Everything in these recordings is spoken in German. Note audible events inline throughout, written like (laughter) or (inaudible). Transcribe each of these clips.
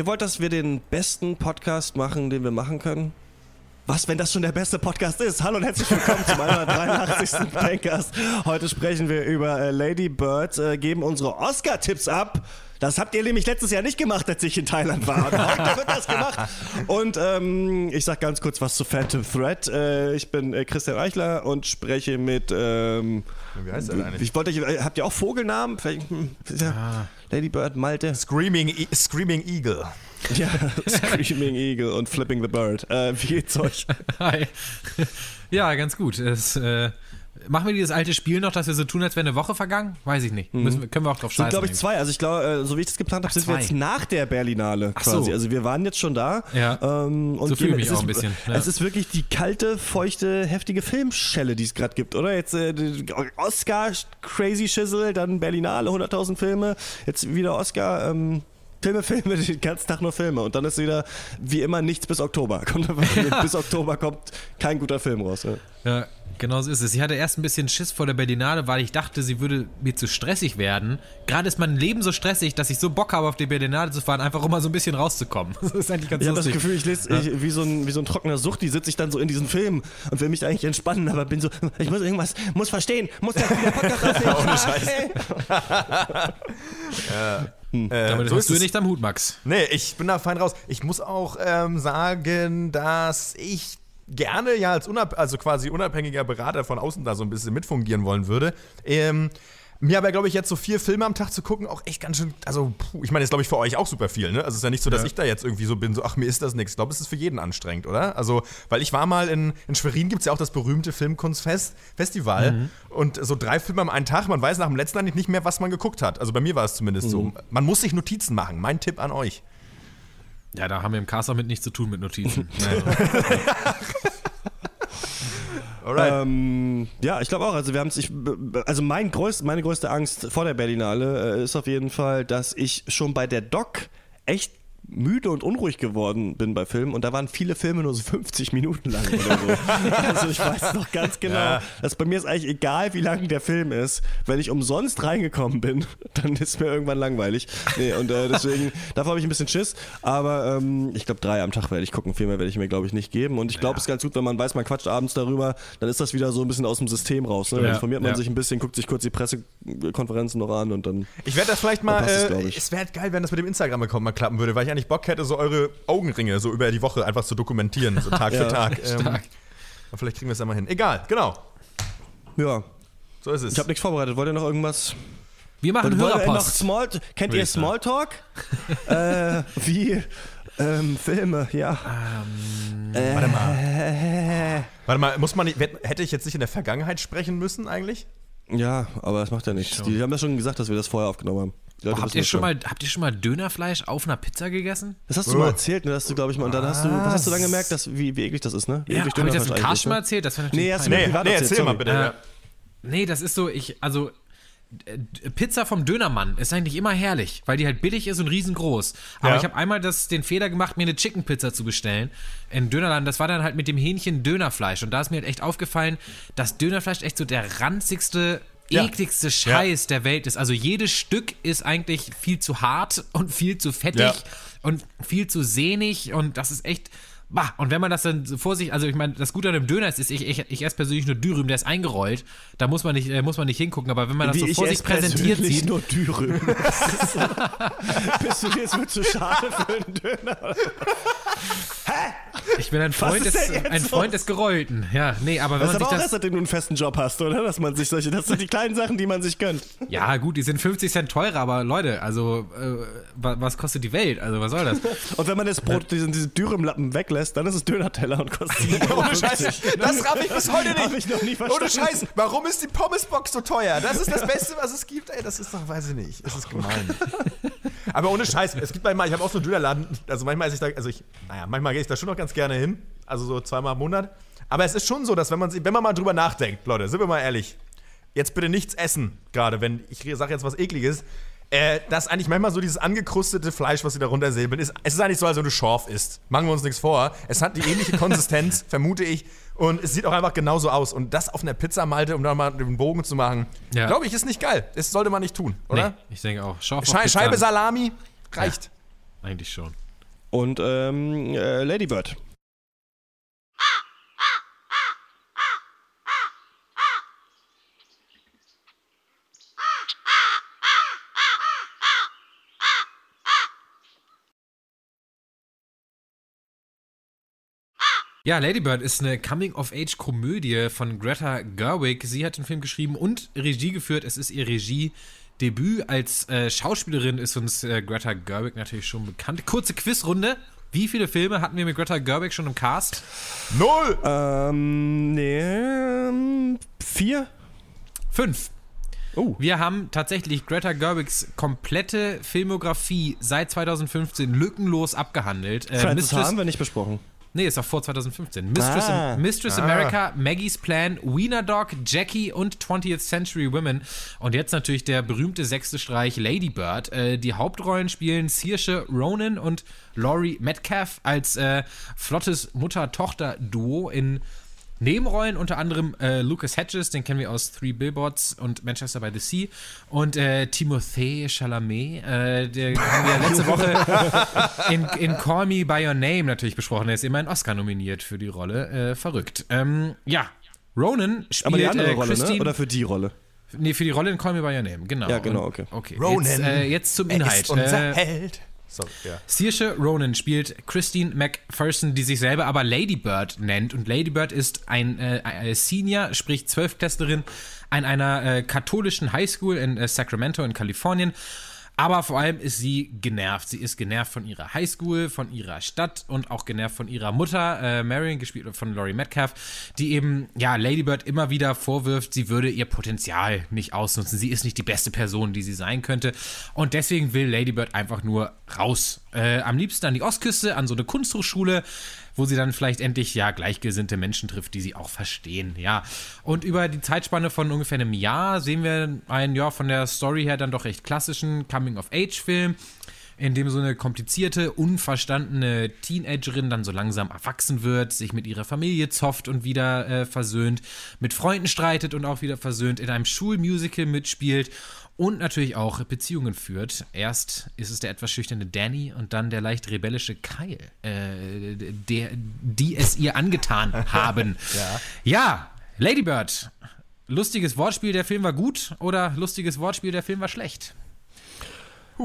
Ihr wollt, dass wir den besten Podcast machen, den wir machen können? Was, wenn das schon der beste Podcast ist? Hallo und herzlich willkommen zum 183. (laughs) Pancast. Heute sprechen wir über äh, Lady Bird, äh, geben unsere Oscar-Tipps ab. Das habt ihr nämlich letztes Jahr nicht gemacht, als ich in Thailand war. Und heute wird das gemacht. Und ähm, ich sag ganz kurz was zu Phantom Thread. Äh, ich bin äh, Christian Eichler und spreche mit. Ähm, Wie heißt der eigentlich? ich wollte, äh, habt ihr auch Vogelnamen? Hm, ja, Lady Bird, Malte. Screaming, e Screaming Eagle. Ja, (laughs) Screaming Eagle und Flipping the Bird. Äh, wie geht's euch? (laughs) Hi. Ja, ganz gut. Es, äh, machen wir dieses alte Spiel noch, dass wir so tun, als wäre eine Woche vergangen? Weiß ich nicht. Müssen wir, können wir auch drauf Sind, scheißen. glaube ich, zwei. Also ich glaube, äh, so wie ich das geplant habe, sind wir zwei. jetzt nach der Berlinale Ach so. quasi. Also wir waren jetzt schon da. Ja. Ähm, und So fühle ich mich es auch ist, ein bisschen, ja. Es ist wirklich die kalte, feuchte, heftige Filmschelle, die es gerade gibt, oder? Jetzt äh, Oscar, Crazy Schissel, dann Berlinale, 100.000 Filme. Jetzt wieder Oscar. Ähm, Filme, Filme, den ganzen Tag nur Filme. Und dann ist wieder, wie immer, nichts bis Oktober. (laughs) Kommt einfach, Bis Oktober kommt kein guter Film raus. Ja. Ja, genau so ist es. Ich hatte erst ein bisschen Schiss vor der Berlinale, weil ich dachte, sie würde mir zu stressig werden. Gerade ist mein Leben so stressig, dass ich so Bock habe, auf die Berlinale zu fahren, einfach um mal so ein bisschen rauszukommen. (laughs) Das ist eigentlich ganz Ich habe das lustig. Gefühl, ich lese ich, wie, so ein, wie so ein trockener Sucht, die sitze ich dann so in diesen Film und will mich eigentlich entspannen, aber bin so, ich muss irgendwas, muss verstehen, muss das wieder Podcast (laughs) aufnehmen. Ohne Scheiß. Äh, Damit so hast ist du nicht am Hut, Max. Nee, ich bin da fein raus. Ich muss auch ähm, sagen, dass ich gerne ja als unab also quasi unabhängiger Berater von außen da so ein bisschen mitfungieren wollen würde. Ähm, mir aber, glaube ich, jetzt so vier Filme am Tag zu gucken, auch echt ganz schön, also, puh, ich meine, ist, glaube ich, für euch auch super viel, ne? Also, es ist ja nicht so, dass Ja. ich da jetzt irgendwie so bin, so, ach, mir ist das nichts. Ich glaube, es ist für jeden anstrengend, oder? Also, weil ich war mal in, in Schwerin, gibt es ja auch das berühmte Filmkunstfest, Festival. Und so drei Filme am einen Tag, man weiß nach dem letzten eigentlich nicht mehr, was man geguckt hat. Also, bei mir war es zumindest so. Man muss sich Notizen machen. Mein Tipp an euch. Ja, da haben wir im Cast mit nichts zu tun mit Notizen. (laughs) (laughs) Alright. Ähm, ja, ich glaube auch. Also wir haben es. Also mein größt, meine größte Angst vor der Berlinale äh, ist auf jeden Fall, dass ich schon bei der Doc echt müde und unruhig geworden bin bei Filmen und da waren viele Filme nur so (laughs) 50 Minuten lang oder so. also ich weiß noch ganz genau, Ja. dass bei mir ist eigentlich egal, wie lang der Film ist. Wenn ich umsonst reingekommen bin, (laughs) dann ist mir irgendwann langweilig. Nee, und äh, deswegen, (laughs) davor habe ich ein bisschen Schiss. Aber ähm, ich glaube, drei am Tag werde ich gucken. Viel mehr werde ich mir, glaube ich, nicht geben. Und ich glaube, es ist ganz gut, wenn man weiß, man quatscht abends darüber, dann ist das wieder so ein bisschen aus dem System raus. Ne? Dann Ja, informiert man ja. sich ein bisschen, guckt sich kurz die Pressekonferenzen noch an und dann. Ich werde das vielleicht mal. es, äh, ich. es wäre geil, wenn das mit dem Instagram-Account mal klappen würde, weil ich eigentlich Bock hätte, so eure Augenringe so über die Woche einfach zu dokumentieren, so Tag (laughs) Ja, für Tag. Ähm, vielleicht kriegen wir es ja mal hin. Egal, genau. Ja, So ist es. ich habe nichts vorbereitet. Wollt ihr noch irgendwas? Wir machen Hörerpost. Small, kennt ihr sagen. Smalltalk? (laughs) äh, wie ähm, Filme, ja. Äh, Warte mal. Warte mal, muss man nicht, hätte ich jetzt nicht in der Vergangenheit sprechen müssen eigentlich? Ja, aber das macht ja nichts. Die haben ja schon gesagt, dass wir das vorher aufgenommen haben. Leute habt, ihr das schon mal, habt ihr schon mal Dönerfleisch auf einer Pizza gegessen? Das hast du mal erzählt, ne? Dass du, glaube ich, mal. Und dann hast du, was hast du dann gemerkt, dass, wie, wie eklig das ist, ne? Wie eklig hab ich das im Cast schon mal ne? erzählt? Das Nee, hast du Nee, nee erzählt, erzähl mal bitte. Äh, Ja. Nee, das ist so, ich, also Pizza vom Dönermann ist eigentlich immer herrlich, weil die halt billig ist und riesengroß. Aber Ja. ich habe einmal das, den Fehler gemacht, mir eine Chicken Pizza zu bestellen in Dönerland. Das war dann halt mit dem Hähnchen Dönerfleisch. Und da ist mir halt echt aufgefallen, dass Dönerfleisch echt so der ranzigste, Ja. ekligste Scheiß der Welt ist. Also jedes Stück ist eigentlich viel zu hart und viel zu fettig Ja. und viel zu sehnig. Und das ist echt. Bah, und wenn man das dann so vor sich, also ich meine, das Gute an dem Döner ist, ist ich, ich, ich esse persönlich nur Dürüm, der ist eingerollt. Da muss man nicht, äh, muss man nicht hingucken, aber wenn man das Wie so vor sich präsentiert sieht, nur Dürüm. (laughs) Bist du dir jetzt mit zu schade für einen Döner? ich bin ein Freund, ist des, ein Freund des Gerollten. Ja, nee, aber wenn Das ist man aber auch das. seitdem du einen festen Job hast, oder? Dass man sich solche, das sind die kleinen Sachen, die man sich gönnt. Ja, gut, die sind 50 Cent teurer, aber Leute, also, äh, wa- was kostet die Welt? Also, was soll das? Und wenn man das Brot, diesen, diese Dürümlappen weglässt, dann ist es Dönerteller und kostet (laughs) 7,50 Euro. Ohne Scheiß, das raff ich bis heute nicht. Ich noch nie verstanden. Ohne Scheiß, warum ist die Pommesbox so teuer? Das ist das Beste, was es gibt. Ey, das ist doch, weiß ich nicht. Es ist gemein. (laughs) Aber ohne Scheiß, es gibt manchmal, ich habe auch so einen Dönerladen, also manchmal esse ich da, also ich, naja, manchmal gehe ich da schon noch ganz gerne hin, also so zweimal im Monat. Aber es ist schon so, dass wenn man, wenn man mal drüber nachdenkt, Leute, sind wir mal ehrlich, jetzt bitte nichts essen, gerade wenn ich sage jetzt was ekliges, äh, dass eigentlich manchmal so dieses angekrustete Fleisch, was sie da runtersäbeln, ist, es ist eigentlich so, als wenn du Schorf isst. Machen wir uns nichts vor. Es hat die ähnliche Konsistenz, (laughs) vermute ich. Und es sieht auch einfach genauso aus. Und das auf einer Pizza, Malte, um da mal den Bogen zu machen, Ja. glaube ich, ist nicht geil. Das sollte man nicht tun, oder? Nee, ich denke auch. Schei Pizza Scheibe. Salami reicht. Eigentlich schon. und ähm, äh, Lady Ja, Lady Bird ist eine Coming-of-Age-Komödie von Greta Gerwig. Sie hat den Film geschrieben und Regie geführt. Es ist ihr Regiedebüt. Als äh, Schauspielerin ist uns äh, Greta Gerwig natürlich schon bekannt. Kurze Quizrunde. Wie viele Filme hatten wir mit Greta Gerwig schon im Cast? Null! Ähm, nee, ähm, vier? Fünf. Oh. Wir haben tatsächlich Greta Gerwigs komplette Filmografie seit 2015 lückenlos abgehandelt. Äh, Francis Mistress- haben wir nicht besprochen. Nee, ist auch vor 2015. Mistress, Ah. Mistress America, Maggie's Plan, Wiener Dog, Jackie und 20th Century Women. Und jetzt natürlich der berühmte sechste Streich Lady Bird. Äh, die Hauptrollen spielen Saoirse Ronan und Laurie Metcalf als äh, flottes Mutter-Tochter-Duo in Nebenrollen unter anderem äh, Lucas Hedges, den kennen wir aus Three Billboards und Manchester by the Sea und äh, Timothée Chalamet, äh, der haben wir letzte Woche (laughs) in, in Call Me By Your Name natürlich besprochen. Er ist immer ein Oscar nominiert für die Rolle. Äh, verrückt. Ähm, ja, Ronan spielt Aber die andere äh, Rolle, ne? Oder für die Rolle? Nee, für die Rolle in Call Me By Your Name, genau. Ja, genau, okay. okay. Ronan. Jetzt, äh, jetzt zum Er Inhalt. ist unser Äh, Held. Sorry, ja. Saoirse Ronan spielt Christine McPherson, die sich selber aber Lady Bird nennt. Und Lady Bird ist ein äh, äh, Senior, sprich Zwölftklässlerin an einer äh, katholischen Highschool in äh, Sacramento in Kalifornien. Aber vor allem ist sie genervt. Sie ist genervt von ihrer Highschool, von ihrer Stadt und auch genervt von ihrer Mutter, äh, Marion, gespielt von Laurie Metcalf, die eben, ja, Lady Bird immer wieder vorwirft, sie würde ihr Potenzial nicht ausnutzen. Sie ist nicht die beste Person, die sie sein könnte. Und deswegen will Lady Bird einfach nur raus. Äh, am liebsten an die Ostküste, an so eine Kunsthochschule, wo sie dann vielleicht endlich ja gleichgesinnte Menschen trifft, die sie auch verstehen, ja. Und über die Zeitspanne von ungefähr einem Jahr sehen wir einen, ja, von der Story her dann doch recht klassischen Coming-of-Age-Film, in dem so eine komplizierte, unverstandene Teenagerin dann so langsam erwachsen wird, sich mit ihrer Familie zofft und wieder äh, versöhnt, mit Freunden streitet und auch wieder versöhnt, in einem Schulmusical mitspielt und natürlich auch Beziehungen führt. Erst ist es der etwas schüchterne Danny und dann der leicht rebellische Kyle, äh, der, die es ihr angetan (laughs) haben. ja. ja, Lady Bird. Lustiges Wortspiel, der Film war gut oder lustiges Wortspiel, der Film war schlecht?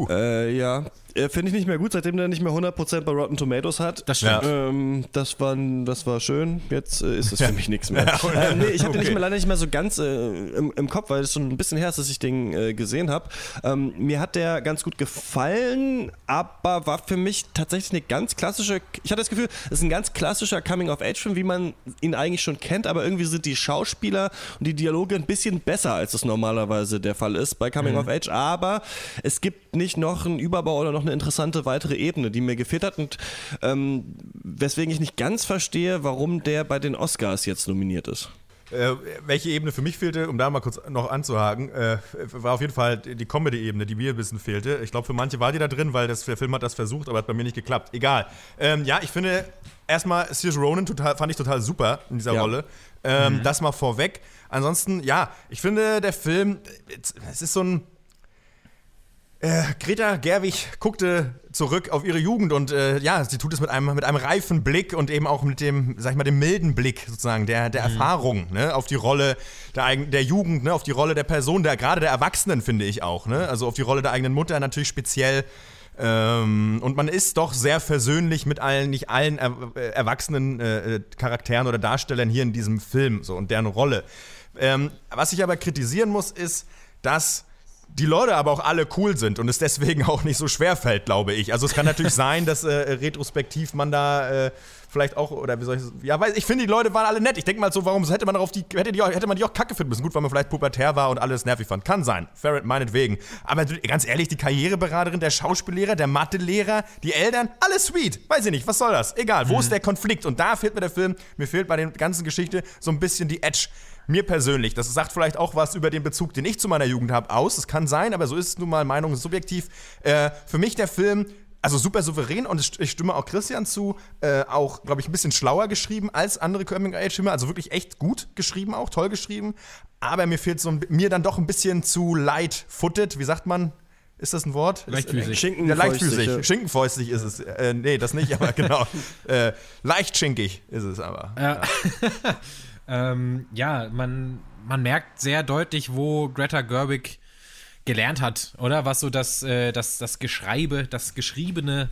Äh, ja. Äh, Finde ich nicht mehr gut, seitdem der nicht mehr 100% bei Rotten Tomatoes hat. Das stimmt. Ähm, das, war, das war schön. Jetzt äh, ist es für mich nichts (laughs) mehr. ähm, nee, ich habe den nicht mehr, leider nicht mehr so ganz äh, im, im Kopf, weil es schon ein bisschen her ist, dass ich den äh, gesehen habe. Ähm, mir hat der ganz gut gefallen, aber war für mich tatsächlich eine ganz klassische. Ich hatte das Gefühl, es ist ein ganz klassischer Coming-of-Age-Film, wie man ihn eigentlich schon kennt, aber irgendwie sind die Schauspieler und die Dialoge ein bisschen besser, als es normalerweise der Fall ist bei Coming-of-Age. Aber es gibt nicht noch einen Überbau oder noch eine interessante weitere Ebene, die mir gefehlt hat und ähm, weswegen ich nicht ganz verstehe, warum der bei den Oscars jetzt nominiert ist. Äh, welche Ebene für mich fehlte, um da mal kurz noch anzuhaken, äh, war auf jeden Fall die Comedy-Ebene, die mir ein bisschen fehlte. Ich glaube, für manche war die da drin, weil das, der Film hat das versucht, aber hat bei mir nicht geklappt. Egal. Ähm, ja, ich finde erstmal Saoirse Ronan total, fand ich total super in dieser Ja. Rolle. Ähm, Das mal vorweg. Ansonsten, ja, ich finde, der Film, es ist so ein. Äh, Greta Gerwig guckte zurück auf ihre Jugend und äh, ja, sie tut es mit einem, mit einem reifen Blick und eben auch mit dem, sag ich mal, dem milden Blick sozusagen, der, der Erfahrung, ne, auf die Rolle der, eigen, der Jugend, ne, auf die Rolle der Person, der, gerade der Erwachsenen, finde ich auch, ne, also auf die Rolle der eigenen Mutter natürlich speziell. Ähm, und man ist doch sehr versöhnlich mit allen, nicht allen er, äh, erwachsenen äh, äh, Charakteren oder Darstellern hier in diesem Film so und deren Rolle. Ähm, was ich aber kritisieren muss, ist, dass die Leute aber auch alle cool sind und es deswegen auch nicht so schwer fällt, glaube ich. Also es kann natürlich (laughs) sein, dass äh, retrospektiv man da äh, vielleicht auch, oder wie soll ich das, ja, weil ich finde, die Leute waren alle nett. Ich denke mal so, warum hätte man darauf die, hätte, die auch, hätte man die auch kacke finden müssen? Gut, weil man vielleicht pubertär war und alles nervig fand. Kann sein. Fair meinetwegen. Aber ganz ehrlich, die Karriereberaterin, der Schauspiellehrer, der Mathelehrer, die Eltern, alles sweet. Weiß ich nicht, was soll das? Egal, wo ist der Konflikt? Und da fehlt mir der Film, mir fehlt bei der ganzen Geschichte so ein bisschen die Edge. Mir persönlich, das sagt vielleicht auch was über den Bezug, den ich zu meiner Jugend habe, aus. Es kann sein, aber so ist es nun mal, Meinung ist subjektiv. Äh, für mich der Film, also super souverän und ich stimme auch Christian zu, äh, auch, glaube ich, ein bisschen schlauer geschrieben als andere Coming-of-Age-Filme, also wirklich echt gut geschrieben auch, toll geschrieben. Aber mir fehlt so ein, mir dann doch ein bisschen zu light-footed, wie sagt man? Ist das ein Wort? Leichtfüßig. Schinken- ja, leichtfüßig. fäustig. Schinkenfäustig ist es. Äh, nee, das nicht, aber (laughs) genau. äh, leicht schinkig ist es aber. Ja, (laughs) ähm, ja man, man merkt sehr deutlich, wo Greta Gerwig gelernt hat, oder? Was so das, äh, das, das Geschreibe, das Geschriebene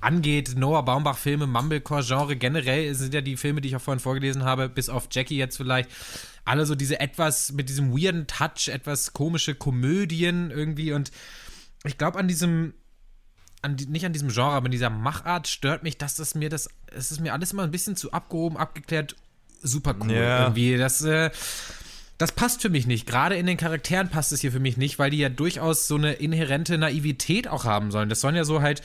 angeht. Noah Baumbach-Filme, Mumblecore-Genre generell sind ja die Filme, die ich auch vorhin vorgelesen habe, bis auf Jackie jetzt vielleicht. Alle so diese etwas mit diesem weirden Touch, etwas komische Komödien irgendwie und ich glaube an diesem an nicht an diesem Genre, aber an dieser Machart stört mich, dass das mir das, es ist mir alles immer ein bisschen zu abgehoben, abgeklärt, super cool Ja. irgendwie. Das, äh, das passt für mich nicht. Gerade in den Charakteren passt es hier für mich nicht, weil die ja durchaus so eine inhärente Naivität auch haben sollen. Das sollen ja so halt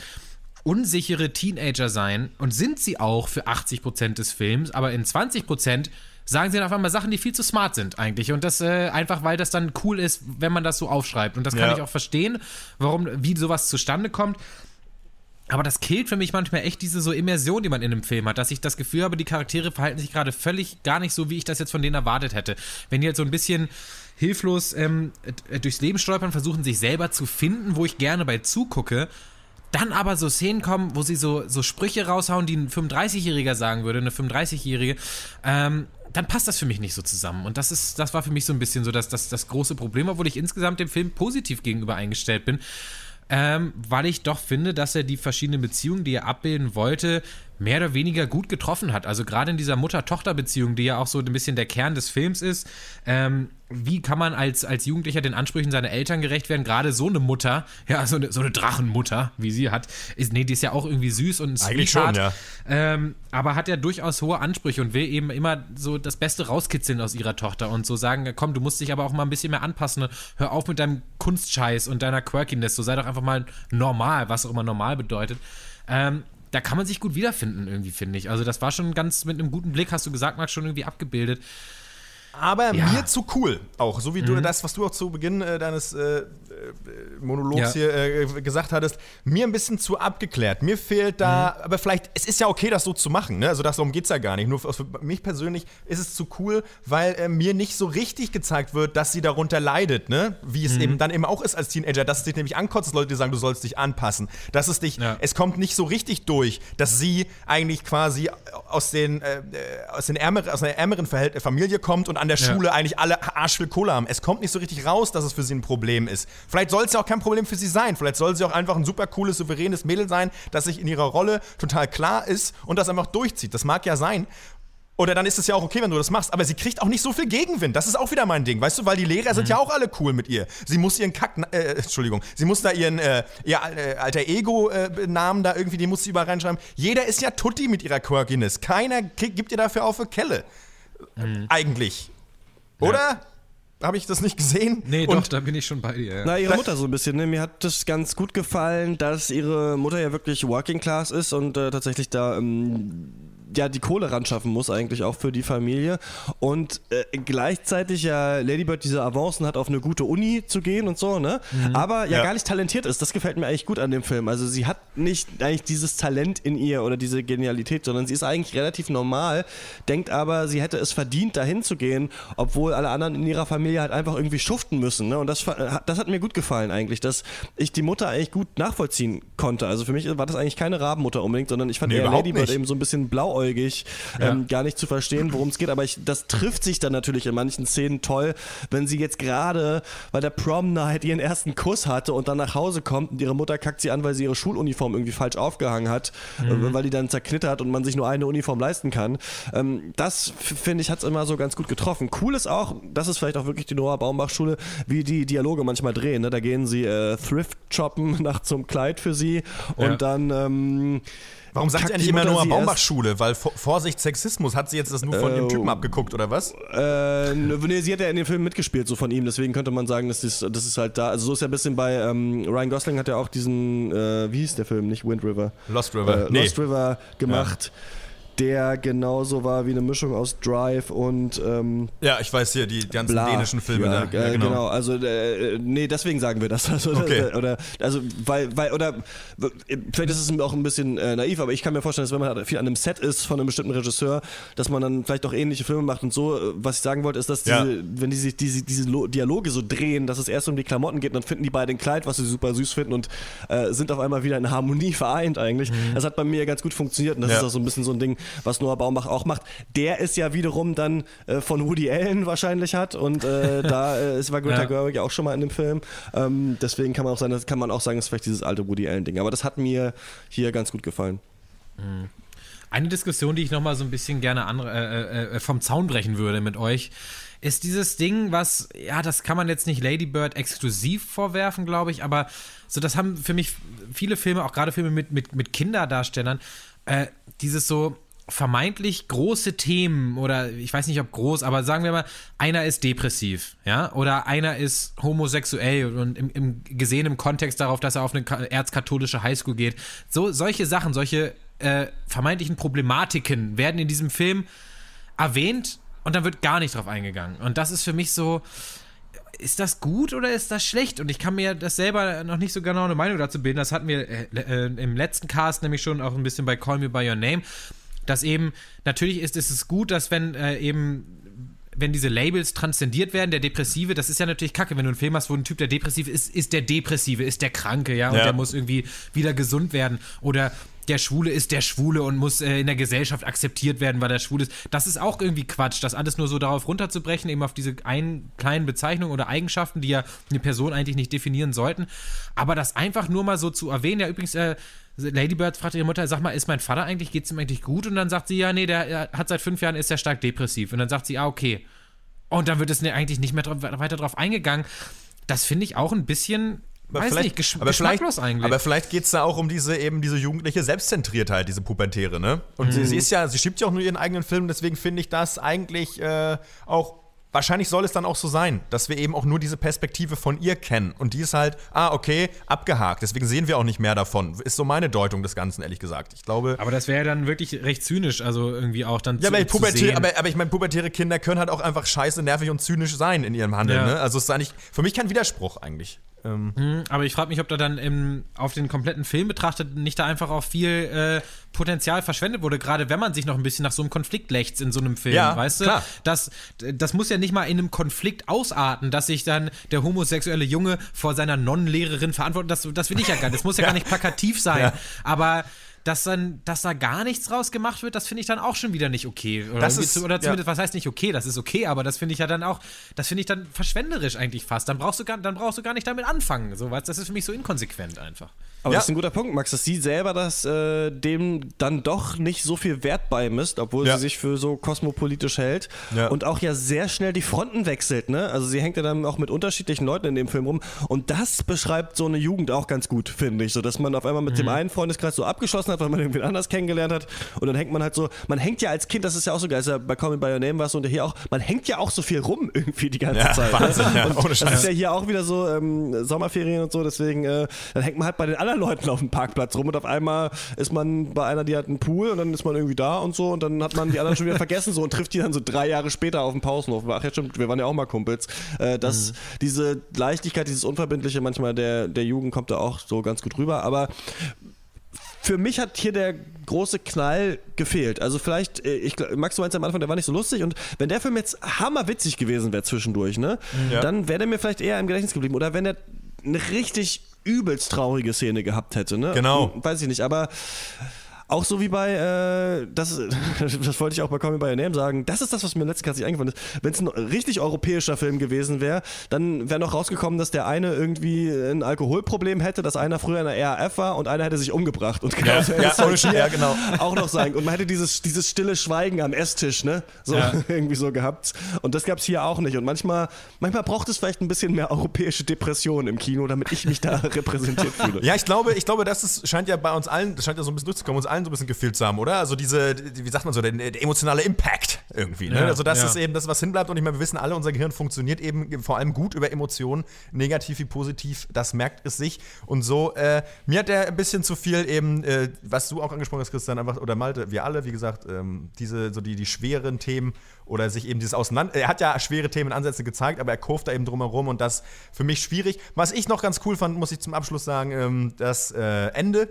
unsichere Teenager sein und sind sie auch für 80% des Films, aber in 20% sagen sie dann auf einmal Sachen, die viel zu smart sind eigentlich und das äh, einfach, weil das dann cool ist, wenn man das so aufschreibt und das kann Ja. ich auch verstehen, warum, wie sowas zustande kommt. Aber das killt für mich manchmal echt diese so Immersion, die man in einem Film hat, dass ich das Gefühl habe, die Charaktere verhalten sich gerade völlig gar nicht so, wie ich das jetzt von denen erwartet hätte. Wenn die halt so ein bisschen hilflos ähm, äh, durchs Leben stolpern, versuchen sich selber zu finden, wo ich gerne bei zugucke, dann aber so Szenen kommen, wo sie so, so Sprüche raushauen, die ein 35-Jähriger sagen würde, eine 35-Jährige, ähm, dann passt das für mich nicht so zusammen. Und das ist, das war für mich so ein bisschen so das, das, das große Problem, obwohl ich insgesamt dem Film positiv gegenüber eingestellt bin. Ähm, weil ich doch finde, dass er die verschiedenen Beziehungen, die er abbilden wollte, mehr oder weniger gut getroffen hat. Also gerade in dieser Mutter-Tochter-Beziehung, die ja auch so ein bisschen der Kern des Films ist, ähm, wie kann man als, als Jugendlicher den Ansprüchen seiner Eltern gerecht werden? Gerade so eine Mutter, ja, so eine, so eine Drachenmutter, wie sie hat, ist, nee, die ist ja auch irgendwie süß und Eigentlich schon, ja. ähm, aber hat ja durchaus hohe Ansprüche und will eben immer so das Beste rauskitzeln aus ihrer Tochter und so sagen, komm, du musst dich aber auch mal ein bisschen mehr anpassen. Hör auf mit deinem Kunstscheiß und deiner Quirkiness. So sei doch einfach mal normal, was auch immer normal bedeutet. Ähm, da kann man sich gut wiederfinden, irgendwie, finde ich. Also, das war schon ganz mit einem guten Blick, hast du gesagt, Max, schon irgendwie abgebildet. Aber Ja. mir zu cool. Auch so wie du das, was du auch zu Beginn äh, deines äh, äh, Monologs Ja. hier äh, gesagt hattest, mir ein bisschen zu abgeklärt. Mir fehlt da, aber vielleicht, es ist ja okay, das so zu machen. Ne? Also darum geht es ja gar nicht. Nur für, für mich persönlich ist es zu cool, weil äh, mir nicht so richtig gezeigt wird, dass sie darunter leidet. Ne? Wie es eben dann eben auch ist als Teenager, dass es dich nämlich ankotzt, dass Leute dir sagen, du sollst dich anpassen. Dass es dich, Ja. es kommt nicht so richtig durch, dass sie eigentlich quasi aus den, äh, aus den ärmeren, aus einer ärmeren Verhält Familie kommt und an der Ja. Schule eigentlich alle arschvill Kohle haben. Es kommt nicht so richtig raus, dass es für sie ein Problem ist. Vielleicht soll es ja auch kein Problem für sie sein. Vielleicht soll sie auch einfach ein super cooles, souveränes Mädel sein, das sich in ihrer Rolle total klar ist und das einfach durchzieht. Das mag ja sein. Oder dann ist es ja auch okay, wenn du das machst. Aber sie kriegt auch nicht so viel Gegenwind. Das ist auch wieder mein Ding, weißt du? Weil die Lehrer sind ja auch alle cool mit ihr. Sie muss ihren Kack, äh, Entschuldigung, sie muss da ihren, äh, ihr äh, alter Ego-Namen da irgendwie, den muss sie überall reinschreiben. Jeder ist ja Tutti mit ihrer Quirkiness. Keiner gibt ihr dafür auf für Kelle. Eigentlich. Oder? Habe ich das nicht gesehen? Nee, doch, Und da bin ich schon bei dir. Ja. Na, ihre Mutter so ein bisschen. Ne? Mir hat das ganz gut gefallen, dass ihre Mutter ja wirklich Working Class ist und äh, tatsächlich da ähm, ja die Kohle ran schaffen muss eigentlich auch für die Familie und äh, gleichzeitig ja Ladybird diese Avancen hat, auf eine gute Uni zu gehen und so, ne? Aber ja, Ja. gar nicht talentiert ist. Das gefällt mir eigentlich gut an dem Film. Also sie hat nicht eigentlich dieses Talent in ihr oder diese Genialität, sondern sie ist eigentlich relativ normal, denkt aber, sie hätte es verdient, dahin zu gehen, obwohl alle anderen in ihrer Familie halt einfach irgendwie schuften müssen. Ne? Und das, das hat mir gut gefallen eigentlich, dass ich die Mutter eigentlich gut nachvollziehen konnte. Also für mich war das eigentlich keine Rabenmutter unbedingt, sondern ich fand Nee, Ladybird nicht. eben so ein bisschen blauäugig, ähm, gar nicht zu verstehen, worum es geht. Aber ich, das trifft sich dann natürlich in manchen Szenen toll, wenn sie jetzt gerade bei der Prom Night ihren ersten Kuss hatte und dann nach Hause kommt und ihre Mutter kackt sie an, weil sie ihre Schuluniform irgendwie falsch aufgehangen hat, äh, weil die dann zerknittert und man sich nur eine Uniform leisten kann. Ähm, das finde ich hat es immer so ganz gut getroffen. Cool ist auch, das ist vielleicht auch wirklich die Noah Baumbach Schule, wie die Dialoge manchmal drehen. Ne? Da gehen sie äh, Thrift shoppen (laughs) nach zum Kleid für sie und Ja. dann ähm, warum sagt sie eigentlich immer sie Baumbach-Schule? Weil Vor- Vorsicht, Sexismus, hat sie jetzt das nur von dem Äh, Typen abgeguckt, oder was? Äh, nee, sie hat ja in dem Film mitgespielt, so von ihm, deswegen könnte man sagen, dass das, das ist halt da. Also so ist ja ein bisschen bei ähm, Ryan Gosling hat ja auch diesen, äh, wie hieß der Film, nicht Wind River? Lost River. Äh, Nee. Lost River gemacht. Der genauso war wie eine Mischung aus Drive und ähm, Ja, ich weiß hier, die ganzen bla. dänischen Filme ja, da. äh, genau. also äh, nee, deswegen sagen wir das. (laughs) Also, Okay. oder, also, weil, weil, oder vielleicht ist es auch ein bisschen äh, naiv, aber ich kann mir vorstellen, dass wenn man halt viel an einem Set ist von einem bestimmten Regisseur, dass man dann vielleicht auch ähnliche Filme macht und so. Äh, Was ich sagen wollte, ist, dass diese, Ja. wenn die sich diese, diese Lo- Dialoge so drehen, dass es erst um die Klamotten geht dann finden die beide ein Kleid, was sie super süß finden und äh, sind auf einmal wieder in Harmonie (laughs) vereint eigentlich. Das hat bei mir ganz gut funktioniert und das Ja. ist auch so ein bisschen so ein Ding, was Noah Baumbach auch macht. Der ist ja wiederum dann äh, von Woody Allen wahrscheinlich hat und äh, (laughs) da äh, ist war Greta Ja. Gerwig ja auch schon mal in dem Film. Ähm, deswegen kann man auch sagen, das kann man auch sagen, das ist vielleicht dieses alte Woody Allen Ding. Aber das hat mir hier ganz gut gefallen. Eine Diskussion, die ich noch mal so ein bisschen gerne andere, äh, äh, vom Zaun brechen würde mit euch, ist dieses Ding, was, ja, das kann man jetzt nicht Lady Bird exklusiv vorwerfen, glaube ich, aber so, das haben für mich viele Filme, auch gerade Filme mit, mit, mit Kinderdarstellern, äh, dieses so vermeintlich große Themen oder ich weiß nicht, ob groß, aber sagen wir mal, einer ist depressiv, ja, oder einer ist homosexuell und im, im gesehen im Kontext darauf, dass er auf eine ka- erzkatholische Highschool geht. So, solche Sachen, solche äh, vermeintlichen Problematiken werden in diesem Film erwähnt und dann wird gar nicht drauf eingegangen. Und das ist für mich so, ist das gut oder ist das schlecht? Und ich kann mir das selber noch nicht so genau eine Meinung dazu bilden. Das hatten wir äh, äh, im letzten Cast nämlich schon auch ein bisschen bei Call Me By Your Name, dass eben, natürlich ist es gut, dass wenn äh, eben wenn diese Labels transzendiert werden, der Depressive, das ist ja natürlich kacke, wenn du einen Film hast, wo ein Typ, der depressiv ist, ist der Depressive, ist der Kranke, ja, und Ja. der muss irgendwie wieder gesund werden. Oder der Schwule ist der Schwule und muss äh, in der Gesellschaft akzeptiert werden, weil er schwul ist. Das ist auch irgendwie Quatsch, das alles nur so darauf runterzubrechen, eben auf diese einen kleinen Bezeichnungen oder Eigenschaften, die ja eine Person eigentlich nicht definieren sollten. Aber das einfach nur mal so zu erwähnen, ja, übrigens, äh, Lady Bird fragt ihre Mutter, sag mal, ist mein Vater eigentlich, geht's ihm eigentlich gut? Und dann sagt sie, ja, nee, der er hat seit fünf Jahren, ist er stark depressiv. Und dann sagt sie, ah, okay. Und dann wird es ne- eigentlich nicht mehr drauf, weiter drauf eingegangen. Das finde ich auch ein bisschen, Aber weiß vielleicht, nicht, aber vielleicht, geschmacklos eigentlich. aber vielleicht geht es da auch um diese eben diese jugendliche Selbstzentriertheit, diese Pubertäre, ne? Und Mhm. sie, sie ist ja, sie schiebt ja auch nur ihren eigenen Film, deswegen finde ich das eigentlich äh, auch. Wahrscheinlich soll es dann auch so sein, dass wir eben auch nur diese Perspektive von ihr kennen. Und die ist halt, ah, okay, abgehakt. Deswegen sehen wir auch nicht mehr davon. Ist so meine Deutung des Ganzen, ehrlich gesagt. Ich glaube. Aber das wäre ja dann wirklich recht zynisch, also irgendwie auch dann Ja, zu, aber, sehen. aber, aber ich meine, pubertäre Kinder können halt auch einfach scheiße, nervig und zynisch sein in ihrem Handeln. Ja. Ne? Also es ist eigentlich für mich kein Widerspruch eigentlich. Ähm, Hm, Aber ich frage mich, ob da dann im, auf den kompletten Film betrachtet nicht da einfach auch viel äh, Potenzial verschwendet wurde, gerade wenn man sich noch ein bisschen nach so einem Konflikt lechzt in so einem Film, Ja, weißt du? klar. Das, das muss ja nicht mal in einem Konflikt ausarten, dass sich dann der homosexuelle Junge vor seiner Nonnenlehrerin verantwortet. Das, das will ich ja gar nicht. Das muss ja, (laughs) gar nicht plakativ sein. Ja. Aber dass dann, dass da gar nichts draus gemacht wird, das finde ich dann auch schon wieder nicht okay. Oder, Das ist- oder ja. zumindest, was heißt nicht okay? Das ist okay, aber das finde ich ja dann auch, das finde ich dann verschwenderisch eigentlich fast. Dann brauchst du gar, dann brauchst du gar nicht damit anfangen. So, weißt, das ist für mich so inkonsequent einfach. Aber Ja. das ist ein guter Punkt, Max, dass sie selber das äh, dem dann doch nicht so viel Wert beimisst, obwohl Ja. sie sich für so kosmopolitisch hält Ja. und auch ja sehr schnell die Fronten wechselt, ne? Also sie hängt ja dann auch mit unterschiedlichen Leuten in dem Film rum und das beschreibt so eine Jugend auch ganz gut, finde ich, so dass man auf einmal mit dem einen Freundeskreis so abgeschlossen hat, weil man irgendwie anders kennengelernt hat und dann hängt man halt so, man hängt ja als Kind, das ist ja auch so geil, ist ja bei Call Me By Your Name war es und hier auch, man hängt ja auch so viel rum irgendwie die ganze Zeit. Wahnsinn, ne? ja, ohne das ist ja hier auch wieder so ähm, Sommerferien und so, deswegen äh, dann hängt man halt bei den anderen Leuten auf dem Parkplatz rum und auf einmal ist man bei einer, die hat einen Pool und dann ist man irgendwie da und so und dann hat man die anderen schon wieder vergessen so und trifft die dann so drei Jahre später auf dem Pausenhof. Ach ja, stimmt, wir waren ja auch mal Kumpels. Äh, das, diese Leichtigkeit, dieses Unverbindliche manchmal der, der Jugend kommt da auch so ganz gut rüber, aber für mich hat hier der große Knall gefehlt. Also vielleicht, äh, ich, Max, du meinst am Anfang, der war nicht so lustig und wenn der Film jetzt hammerwitzig gewesen wäre zwischendurch, ne, Ja. dann wäre der mir vielleicht eher im Gedächtnis geblieben. Oder wenn er eine richtig übelst traurige Szene gehabt hätte, ne? Genau. Hm, Weiß ich nicht, aber auch so wie bei, äh, das, (laughs) das wollte ich auch bei Call Me By Your Name sagen, das ist das, was mir letztens nicht eingefallen ist. Wenn es ein richtig europäischer Film gewesen wäre, dann wäre noch rausgekommen, dass der eine irgendwie ein Alkoholproblem hätte, dass einer früher in der RAF war und einer hätte sich umgebracht. Und genau Ja, so (laughs) ja, Scheiß, hier ja, genau. auch noch sein. Und man hätte dieses, dieses stille Schweigen am Esstisch, ne? So Ja. (laughs) irgendwie so gehabt. Und das gab es hier auch nicht. Und manchmal, manchmal braucht es vielleicht ein bisschen mehr europäische Depression im Kino, damit ich mich da repräsentiert fühle. Ja, ich glaube, ich glaube, das ist, scheint ja bei uns allen, das scheint ja so ein bisschen durchzukommen, uns allen allen so ein bisschen gefehlt zu haben, oder? Also diese, die, wie sagt man so, der, der emotionale Impact irgendwie. Ne? Ja, also das ja. ist eben das, was hinbleibt. Und ich meine, wir wissen alle, unser Gehirn funktioniert eben vor allem gut über Emotionen, negativ wie positiv. Das merkt es sich. Und so, äh, mir hat der ein bisschen zu viel eben, äh, was du auch angesprochen hast, Christian, einfach, oder Malte, wir alle, wie gesagt, ähm, diese, so die, die schweren Themen oder sich eben dieses Auseinander. Er hat ja schwere Themenansätze gezeigt, aber er kurft da eben drumherum und das für mich schwierig. Was ich noch ganz cool fand, muss ich zum Abschluss sagen, ähm, das äh, Ende.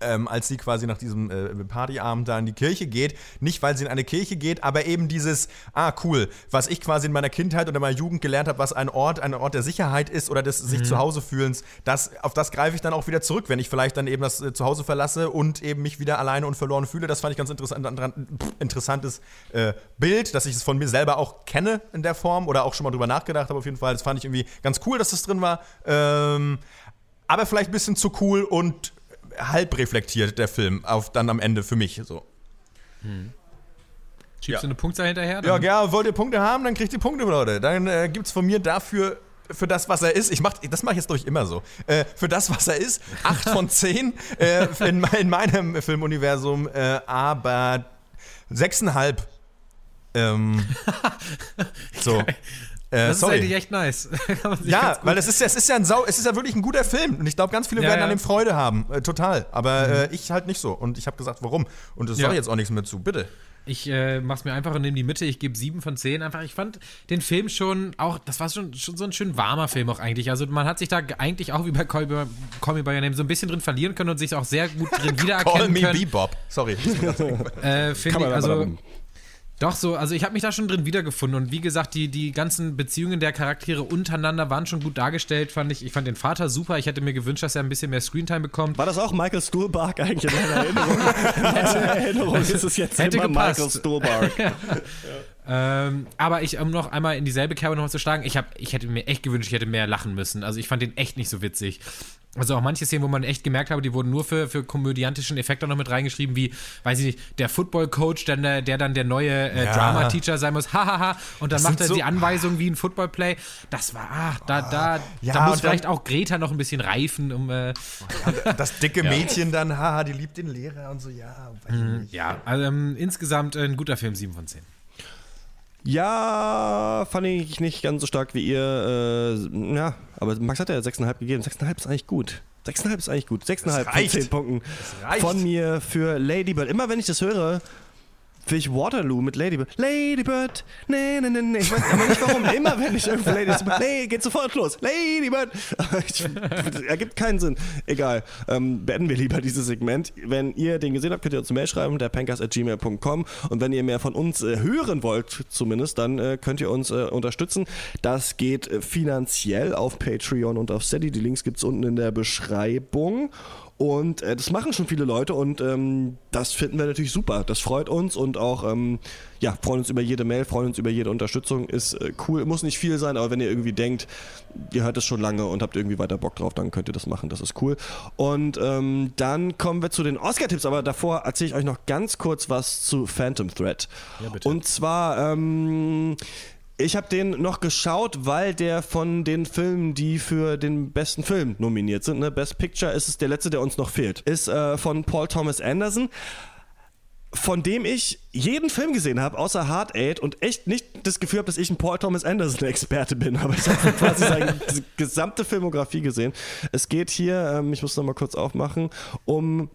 Ähm, als sie quasi nach diesem äh, Partyabend da in die Kirche geht. Nicht, weil sie in eine Kirche geht, aber eben dieses, ah, cool, was ich quasi in meiner Kindheit oder meiner Jugend gelernt habe, was ein Ort, ein Ort der Sicherheit ist oder des sich zu Hause fühlens, das, auf das greife ich dann auch wieder zurück, wenn ich vielleicht dann eben das äh, Zuhause verlasse und eben mich wieder alleine und verloren fühle. Das fand ich ganz interessant, interessantes äh, Bild, dass ich es von mir selber auch kenne in der Form oder auch schon mal drüber nachgedacht habe auf jeden Fall. Das fand ich irgendwie ganz cool, dass das drin war. Ähm, aber vielleicht ein bisschen zu cool und halb reflektiert der Film auf dann am Ende für mich so. Schiebst Ja. du eine Punktzahl hinterher? Ja, Dann- ja, wollt ihr Punkte haben, dann kriegt ihr Punkte, Leute. Dann äh, gibt's von mir dafür für das, was er ist, ich mach, das mache ich jetzt durch immer so, äh, für das, was er ist, 8 (laughs) von 10 äh, in, in meinem Filmuniversum, äh, aber 6,5. Ähm, (laughs) so. Äh, Das ist sorry. eigentlich echt nice. (laughs) Ja, weil es ist, ja- es ist ja ein Sau, es ist ja wirklich ein guter Film und ich glaube, ganz viele Ja, werden ja. Mhm. an dem Freude haben, äh, total. Aber äh, ich halt nicht so und ich habe gesagt, warum? Und es Ja. soll jetzt auch nichts mehr zu, bitte. Ich äh, mach's mir einfach und nehme die Mitte. Ich gebe sieben von zehn. Einfach, ich fand den Film schon auch, das war schon, schon so ein schön warmer Film auch eigentlich. Also man hat sich da eigentlich auch wie bei Call, Me- Call Me By Your Name so ein bisschen drin verlieren können und sich auch sehr gut drin (laughs) Call wiedererkennen me können. Bebop. Sorry. (laughs) Äh, Finde ich, also doch so, also ich habe mich da schon drin wiedergefunden und wie gesagt, die, die ganzen Beziehungen der Charaktere untereinander waren schon gut dargestellt, fand ich. Ich fand den Vater super. Ich hätte mir gewünscht, dass er ein bisschen mehr Screentime bekommt. War das auch Michael Stuhlbarg eigentlich in deiner Erinnerung? (laughs) in meiner Erinnerung ist es jetzt Hätte immer gepasst. Michael Stuhlbarg. (laughs) Ähm, aber ich, um noch einmal in dieselbe Kerbe noch zu schlagen, ich, hab, ich hätte mir echt gewünscht, ich hätte mehr lachen müssen. Also ich fand den echt nicht so witzig. Also auch manche Szenen, wo man echt gemerkt habe, die wurden nur für, für komödiantischen Effekt auch noch mit reingeschrieben, wie, weiß ich nicht, der Football-Coach, der, der dann der neue äh, Ja. Drama-Teacher sein muss, (laughs) hahaha, und dann Das macht er so- die Anweisung wie ein Football-Play. Das war, ach, da, da, Ja, da muss und dann- vielleicht auch Greta noch ein bisschen reifen, um, äh, Das dicke (laughs) Mädchen dann, haha, die liebt den Lehrer und so, ja. weiß nicht. ja, also, ähm, insgesamt ein guter Film, 7 von 10. Ja, fand ich nicht ganz so stark wie ihr. Äh, ja, aber Max hat ja 6,5 gegeben. 6,5 ist eigentlich gut. 6,5 ist eigentlich gut. 6,5 von reicht. 10 Punkten von mir für Ladybird. Immer wenn ich das höre, will ich Waterloo mit Ladybird. Ladybird, nee, nee, nee, nee. Ich weiß aber nicht warum. Immer wenn ich irgendwo Ladybird, nee, geht sofort los. Ladybird. (laughs) Ergibt keinen Sinn. Egal. Ähm, beenden wir lieber dieses Segment. Wenn ihr den gesehen habt, könnt ihr uns eine Mail schreiben, der pankers.gmail.com. Und wenn ihr mehr von uns äh, hören wollt, zumindest, dann äh, könnt ihr uns äh, unterstützen. Das geht äh, finanziell auf Patreon und auf Steady. Die Links gibt es unten in der Beschreibung. Und äh, das machen schon viele Leute und ähm, das finden wir natürlich super. Das freut uns und auch, ähm, ja, freuen uns über jede Mail, freuen uns über jede Unterstützung. Ist äh, cool, muss nicht viel sein, aber wenn ihr irgendwie denkt, ihr hört es schon lange und habt irgendwie weiter Bock drauf, dann könnt ihr das machen. Das ist cool. Und ähm, dann kommen wir zu den Oscar-Tipps, aber davor erzähle ich euch noch ganz kurz was zu Phantom Thread. Ja, bitte. Und zwar, ähm, ich habe den noch geschaut, weil der von den Filmen, die für den besten Film nominiert sind, ne, Best Picture ist es der letzte, der uns noch fehlt, ist äh, von Paul Thomas Anderson, von dem ich jeden Film gesehen habe, außer Hard Eight und echt nicht das Gefühl habe, dass ich ein Paul Thomas Anderson Experte bin, (laughs) aber ich habe quasi seine (laughs) gesamte Filmografie gesehen. Es geht hier, ähm, ich muss noch mal kurz aufmachen, um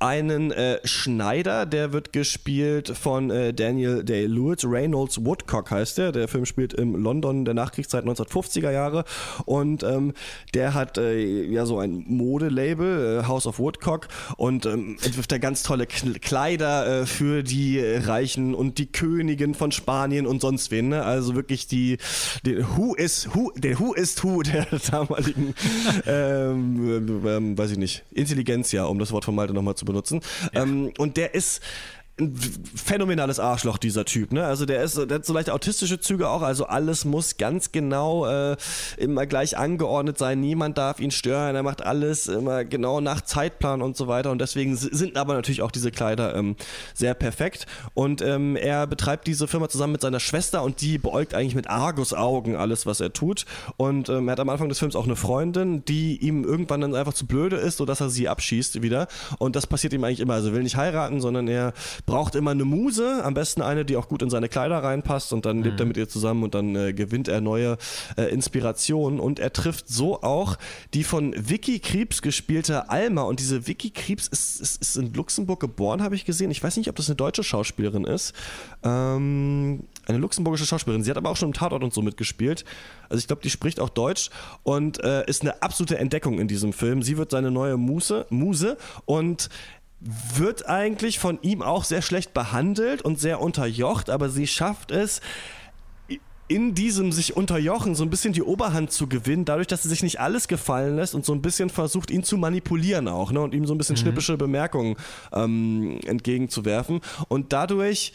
einen äh, Schneider, der wird gespielt von äh, Daniel Day-Lewis. Reynolds Woodcock heißt der. Der Film spielt im London der Nachkriegszeit 1950er Jahre und ähm, der hat äh, ja so ein Modelabel, äh, House of Woodcock und ähm, entwirft da ganz tolle Kleider äh, für die Reichen und die Königin von Spanien und sonst wen. Ne? Also wirklich die, die Who is Who, der Who ist Who der (laughs) damaligen, ähm, ähm, weiß ich nicht, Intelligenz ja, um das Wort von Malte nochmal zu benutzen. Ähm, und der ist ein phänomenales Arschloch, dieser Typ. Ne? Also der, ist, der hat so leicht autistische Züge auch. Also alles muss ganz genau äh, immer gleich angeordnet sein. Niemand darf ihn stören. Er macht alles immer genau nach Zeitplan und so weiter. Und deswegen sind aber natürlich auch diese Kleider ähm, sehr perfekt. Und ähm, er betreibt diese Firma zusammen mit seiner Schwester und die beäugt eigentlich mit Argus-Augen alles, was er tut. Und ähm, er hat am Anfang des Films auch eine Freundin, die ihm irgendwann dann einfach zu blöde ist, sodass er sie abschießt wieder. Und das passiert ihm eigentlich immer. Also er will nicht heiraten, sondern er braucht immer eine Muse, am besten eine, die auch gut in seine Kleider reinpasst und dann mhm. lebt er mit ihr zusammen und dann äh, gewinnt er neue äh, Inspirationen und er trifft so auch die von Vicky Krebs gespielte Alma und diese Vicky Krebs ist, ist, ist in Luxemburg geboren, habe ich gesehen. Ich weiß nicht, ob das eine deutsche Schauspielerin ist. Ähm, eine luxemburgische Schauspielerin. Sie hat aber auch schon im Tatort und so mitgespielt. Also ich glaube, die spricht auch Deutsch und äh, ist eine absolute Entdeckung in diesem Film. Sie wird seine neue Muse, Muse und wird eigentlich von ihm auch sehr schlecht behandelt und sehr unterjocht, aber sie schafft es, in diesem sich unterjochen so ein bisschen die Oberhand zu gewinnen, dadurch, dass sie sich nicht alles gefallen lässt und so ein bisschen versucht, ihn zu manipulieren auch, ne? Und ihm so ein bisschen mhm. schnippische Bemerkungen ähm, entgegenzuwerfen. Und dadurch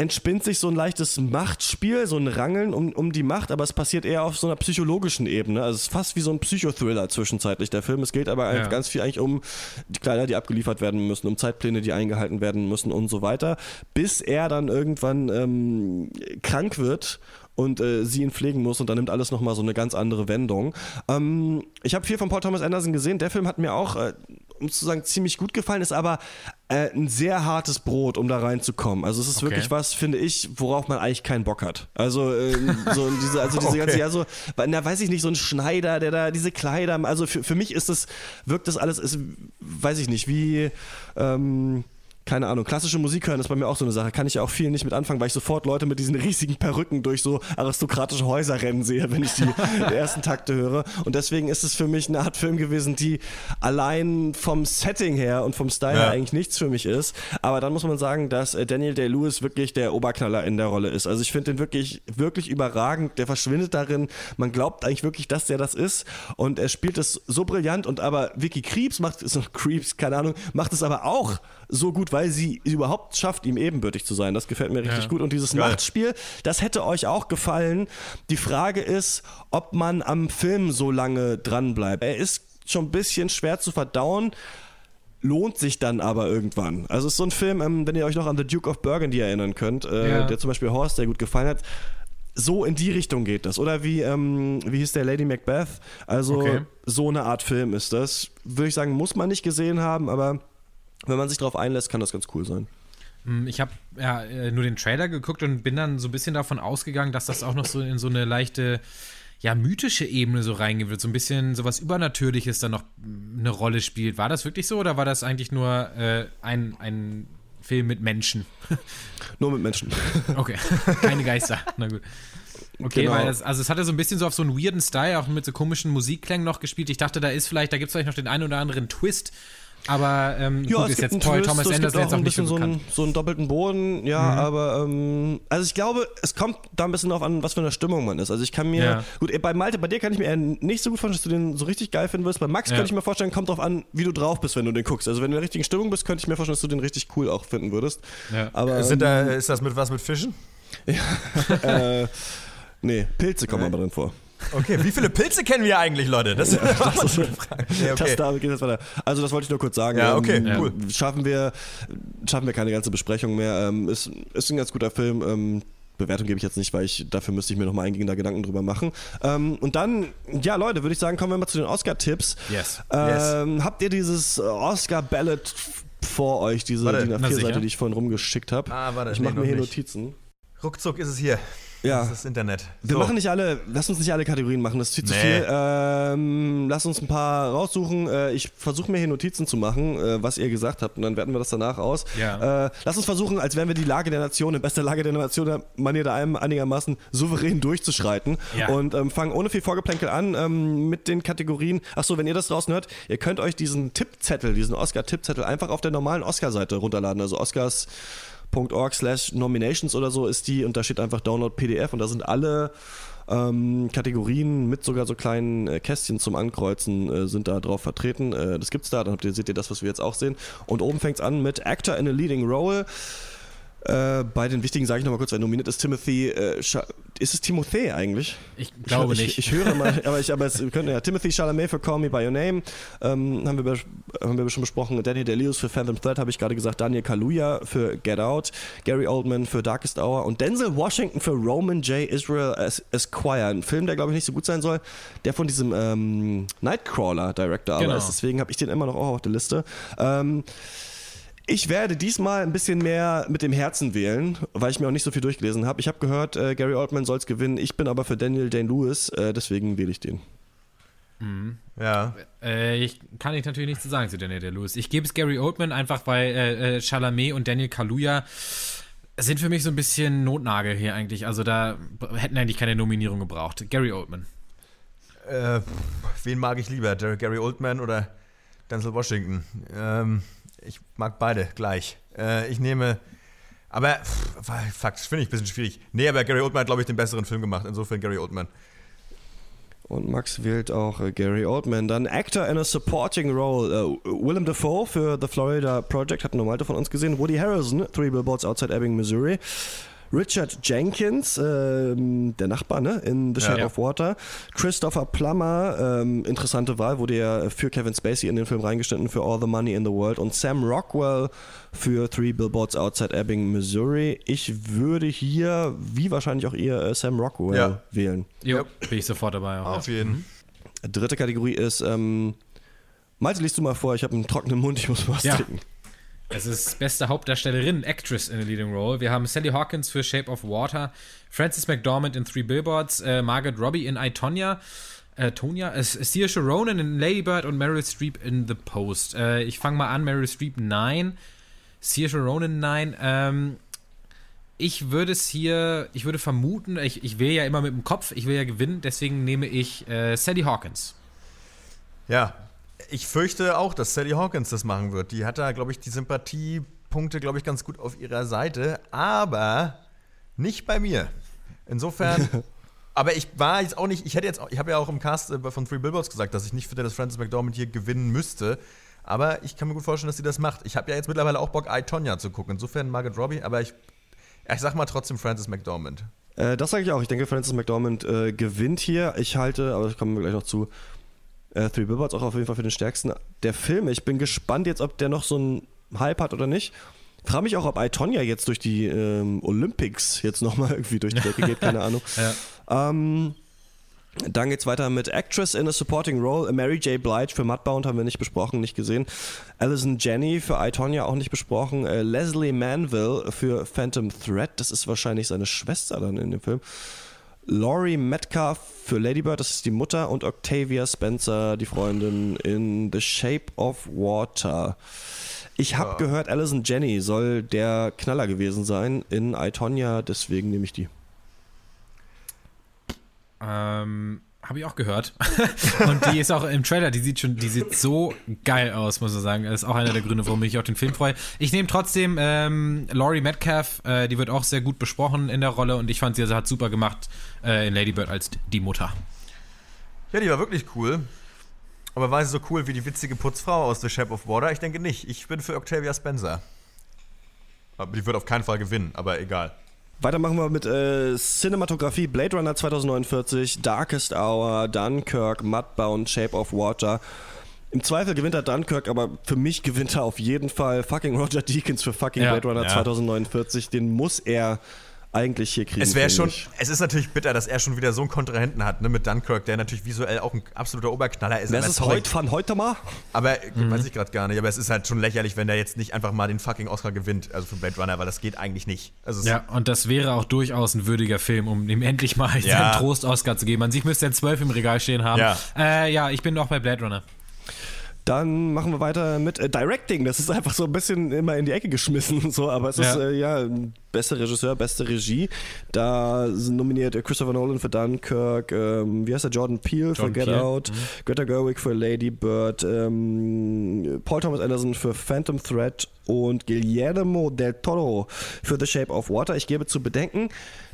entspinnt sich so ein leichtes Machtspiel, so ein Rangeln um, um die Macht, aber es passiert eher auf so einer psychologischen Ebene. Also es ist fast wie so ein Psychothriller zwischenzeitlich, der Film. Es geht aber ja. ganz viel eigentlich um die Kleider, die abgeliefert werden müssen, um Zeitpläne, die eingehalten werden müssen und so weiter, bis er dann irgendwann ähm, krank wird und äh, sie ihn pflegen muss und dann nimmt alles nochmal so eine ganz andere Wendung. Ähm, ich habe viel von Paul Thomas Anderson gesehen. Der Film hat mir auch, äh, um zu sagen, ziemlich gut gefallen, ist aber äh, ein sehr hartes Brot, um da reinzukommen. Also es ist okay. wirklich was, finde ich, worauf man eigentlich keinen Bock hat. Also ähm, so diese, also diese (laughs) okay. ganze, ja so, na weiß ich nicht, so ein Schneider, der da diese Kleider, also für, für mich ist das, wirkt das alles, ist, weiß ich nicht, wie ähm, keine Ahnung, klassische Musik hören ist bei mir auch so eine Sache. Kann ich auch viel nicht mit anfangen, weil ich sofort Leute mit diesen riesigen Perücken durch so aristokratische Häuser rennen sehe, wenn ich (laughs) die, ersten Takte höre. Und deswegen ist es für mich eine Art Film gewesen, die allein vom Setting her und vom Style ja. her eigentlich nichts für mich ist. Aber dann muss man sagen, dass äh, Daniel Day-Lewis wirklich der Oberknaller in der Rolle ist. Also ich finde den wirklich, wirklich überragend. Der verschwindet darin. Man glaubt eigentlich wirklich, dass der das ist. Und er spielt es so brillant. Und aber Vicky Creeps macht es, Creeps, keine Ahnung, macht es aber auch so gut, weil sie überhaupt schafft, ihm ebenbürtig zu sein. Das gefällt mir richtig ja. gut. Und dieses Geil. Machtspiel, das hätte euch auch gefallen. Die Frage ist, ob man am Film so lange dran bleibt. Er ist schon ein bisschen schwer zu verdauen lohnt sich dann aber irgendwann. Also es ist so ein Film, ähm, wenn ihr euch noch an The Duke of Burgundy erinnern könnt, äh, ja. der zum Beispiel Horst sehr gut gefallen hat. So in die Richtung geht das. Oder wie, ähm, wie hieß der Lady Macbeth? Also okay. so eine Art Film ist das. Würde ich sagen, muss man nicht gesehen haben, aber wenn man sich darauf einlässt, kann das ganz cool sein. Hm, ich habe ja äh, nur den Trailer geguckt und bin dann so ein bisschen davon ausgegangen, dass das auch noch so in so eine leichte, ja, mythische Ebene so reingehen wird. So ein bisschen sowas Übernatürliches dann noch eine Rolle spielt. War das wirklich so oder war das eigentlich nur äh, ein, ein Film mit Menschen? (laughs) nur mit Menschen. (laughs) Okay, (laughs) keine Geister. Na gut. Okay, genau. weil das, also es hatte so ein bisschen so auf so einen weirden Style, auch mit so komischen Musikklängen noch gespielt. Ich dachte, da ist vielleicht, da gibt es vielleicht noch den einen oder anderen Twist, aber ähm, ja, gut, ist jetzt Paul Twist, Thomas Anderson jetzt auch ein bisschen so, ein, so einen doppelten Boden, ja, mhm. aber ähm, also ich glaube, es kommt da ein bisschen darauf an, was für eine Stimmung man ist. Also ich kann mir, ja. gut, bei Malte, bei dir kann ich mir eher nicht so gut vorstellen, dass du den so richtig geil finden wirst. Bei Max ja. könnte ich mir vorstellen, kommt darauf an, wie du drauf bist, wenn du den guckst. Also wenn du in der richtigen Stimmung bist, könnte ich mir vorstellen, dass du den richtig cool auch finden würdest. Ja. Aber, Sind da, ist das mit was mit Fischen? (laughs) ja, äh, nee, Pilze kommen aber drin vor. Okay, wie viele Pilze kennen wir eigentlich, Leute? Das, ja, das ist eine Frage. Ja, okay. das, damit geht weiter. Also das wollte ich nur kurz sagen. Ja, okay, ähm, cool. Schaffen wir, schaffen wir keine ganze Besprechung mehr. Ähm, ist, ist ein ganz guter Film. Ähm, Bewertung gebe ich jetzt nicht, weil ich dafür müsste ich mir nochmal eingehender Gedanken drüber machen. Ähm, und dann, ja, Leute, würde ich sagen, kommen wir mal zu den Oscar-Tipps. Yes. Ähm, yes. Habt ihr dieses Oscar-Ballot vor euch, diese DIN A4-Seite, die ich vorhin rumgeschickt habe? Ah, warte. Ich mache nee, mir hier nicht. Notizen. Ruckzuck ist es hier. Ja. Das ist das Internet. Wir machen nicht alle, lass uns nicht alle Kategorien machen, das ist viel nee. zu viel. Ähm, lass uns ein paar raussuchen. Äh, ich versuche mir hier Notizen zu machen, äh, was ihr gesagt habt, und dann werten wir das danach aus. Ja. Äh, lass uns versuchen, als wären wir die Lage der Nation, in bester Lage der Nation, Manier da einem einigermaßen souverän durchzuschreiten. Ja. Und ähm, fangen ohne viel Vorgeplänkel an ähm, mit den Kategorien. Achso, wenn ihr das draußen hört, ihr könnt euch diesen Tippzettel, diesen Oscar-Tippzettel einfach auf der normalen Oscar-Seite runterladen. Also Oscars .org slash nominations oder so ist die und da steht einfach Download PDF und da sind alle ähm, Kategorien mit sogar so kleinen äh, Kästchen zum Ankreuzen äh, sind da drauf vertreten. Äh, das gibt's da, dann habt ihr, seht ihr das, was wir jetzt auch sehen. Und oben fängt's an mit Actor in a Leading Role. Äh, bei den wichtigen sage ich nochmal kurz, wer nominiert ist Timothy. Äh, ist es Timothée eigentlich? Ich glaube ich, nicht. Ich, ich höre mal, (laughs) aber, ich, aber es könnte ja Timothy Chalamet für Call Me By Your Name, ähm, haben, wir, haben wir schon besprochen. Daniel Day-Lewis für Phantom Thread, habe ich gerade gesagt. Daniel Kaluuya für Get Out. Gary Oldman für Darkest Hour. Und Denzel Washington für Roman J. Israel Es- Esquire. Ein Film, der glaube ich nicht so gut sein soll, der von diesem ähm, Nightcrawler-Director aber Genau. ist. Deswegen habe ich den immer noch auch auf der Liste. Ähm, ich werde diesmal ein bisschen mehr mit dem Herzen wählen, weil ich mir auch nicht so viel durchgelesen habe. Ich habe gehört, äh, Gary Oldman soll es gewinnen. Ich bin aber für Daniel Day-Lewis, äh, deswegen wähle ich den. Ja. Äh, ich kann ich natürlich nichts zu sagen zu Daniel Day-Lewis. Ich gebe es Gary Oldman einfach, weil äh, äh, Chalamet und Daniel Kaluuya sind für mich so ein bisschen Notnagel hier eigentlich. Also da hätten eigentlich keine Nominierung gebraucht. Gary Oldman. Äh, wen mag ich lieber? Gary Oldman oder Denzel Washington? Ähm, ich mag beide gleich. Äh, ich nehme. Aber, pff, fuck, das finde ich ein bisschen schwierig. Nee, aber Gary Oldman hat, glaube ich, den besseren Film gemacht. Insofern Gary Oldman. Und Max wählt auch äh, Gary Oldman. Dann Actor in a Supporting Role. Äh, Willem Dafoe für The Florida Project, hatten nur Malte von uns gesehen. Woody Harrelson, Three Billboards Outside Ebbing, Missouri. Richard Jenkins, ähm, der Nachbar, ne? In The Shape Ja. of Water. Christopher Plummer, ähm, interessante Wahl, wurde ja für Kevin Spacey in den Film reingeschnitten für All the Money in the World. Und Sam Rockwell für Three Billboards Outside Ebbing, Missouri. Ich würde hier, wie wahrscheinlich auch ihr, äh, Sam Rockwell Ja. wählen. Jo, Ja. bin ich sofort dabei. Auch, Auf jeden. Dritte Kategorie ist, ähm, Malte, liest du mal vor, ich habe einen trockenen Mund, ich muss was Ja. trinken. Es ist beste Hauptdarstellerin, Actress in a Leading Role. Wir haben Sally Hawkins für Shape of Water, Frances McDormand in Three Billboards, äh, Margaret Robbie in I, Tonya, äh, Tonya, äh, Saoirse Ronan in Lady Bird und Meryl Streep in The Post. Äh, ich fange mal an, Meryl Streep nein, Saoirse Ronan nein. Ähm, ich würde es hier, ich würde vermuten, ich, ich wähle ja immer mit dem Kopf, ich will ja gewinnen, deswegen nehme ich äh, Sally Hawkins. Ja, ich fürchte auch, dass Sally Hawkins das machen wird. Die hat da, glaube ich, die Sympathiepunkte, glaube ich, ganz gut auf ihrer Seite, aber nicht bei mir. Insofern. (laughs) aber ich war jetzt auch nicht, ich hätte jetzt, auch, ich habe ja auch im Cast äh, von Three Billboards gesagt, dass ich nicht finde, dass Frances McDormand hier gewinnen müsste. Aber ich kann mir gut vorstellen, dass sie das macht. Ich habe ja jetzt mittlerweile auch Bock, I, Tonya zu gucken. Insofern Margaret Robbie, aber ich, ich sag mal trotzdem Frances McDormand. Äh, das sage ich auch. Ich denke, Francis McDormand äh, gewinnt hier. Ich halte, aber das kommen wir gleich noch zu, äh, Three Billboards auch auf jeden Fall für den stärksten der Filme. Ich bin gespannt jetzt, ob der noch so einen Hype hat oder nicht. Frage mich auch, ob I, Tonya jetzt durch die ähm, Olympics jetzt nochmal irgendwie durch die Decke geht, keine Ahnung. (laughs) Ähm, dann geht's weiter mit Actress in a Supporting Role. Mary J. Blige für Mudbound haben wir nicht besprochen, nicht gesehen. Alison Jenny für I, Tonya auch nicht besprochen. Äh, Leslie Manville für Phantom Thread. Das ist wahrscheinlich seine Schwester dann in dem Film. Laurie Metcalf für Lady Bird, das ist die Mutter. Und Octavia Spencer, die Freundin in The Shape of Water. Ich habe gehört, Alison Jenny soll der Knaller gewesen sein in I, Tonya, deswegen nehme ich die. Ähm, habe ich auch gehört. (laughs) und die ist auch im Trailer, die sieht schon, die sieht so geil aus, muss man sagen. Das ist auch einer der Gründe, warum ich auf den Film freue. Ich nehme trotzdem ähm, Laurie Metcalf, äh, die wird auch sehr gut besprochen in der Rolle und ich fand sie also hat super gemacht äh, in Lady Bird als die Mutter. Ja, die war wirklich cool. Aber war sie so cool wie die witzige Putzfrau aus The Shape of Water? Ich denke nicht. Ich bin für Octavia Spencer. Aber die wird auf keinen Fall gewinnen, aber egal. Weiter machen wir mit äh, Cinematografie, Blade Runner 2049, Darkest Hour, Dunkirk, Mudbound, Shape of Water. Im Zweifel gewinnt er Dunkirk, aber für mich gewinnt er auf jeden Fall fucking Roger Deakins für fucking Ja, Blade Runner ja. 2049. Den muss er eigentlich hier kriegen. Es wäre schon, ich. es ist natürlich bitter, dass er schon wieder so einen Kontrahenten hat, ne, mit Dunkirk, der natürlich visuell auch ein absoluter Oberknaller ist. Wer Aber ist heute von heute mal? Aber weiß ich gerade gar nicht. Aber es ist halt schon lächerlich, wenn der jetzt nicht einfach mal den fucking Oscar gewinnt, also für Blade Runner, weil das geht eigentlich nicht. Also Ja, und das wäre auch durchaus ein würdiger Film, um ihm endlich mal (laughs) Ja. seinen Trost-Oscar zu geben. An sich müsste er zwölf im Regal stehen haben. Ja. Äh, ja, ich bin auch bei Blade Runner. Dann machen wir weiter mit äh, Directing. Das ist einfach so ein bisschen immer in die Ecke geschmissen, so, aber es ist Ja. äh, ja bester Regisseur, beste Regie. Da sind nominiert Christopher Nolan für Dunkirk, ähm, wie heißt der Jordan Peele für Jordan Get Peele, Out, Greta Gerwig für Lady Bird, ähm, Paul Thomas Anderson für Phantom Thread und Guillermo del Toro für The Shape of Water. Ich gebe zu bedenken,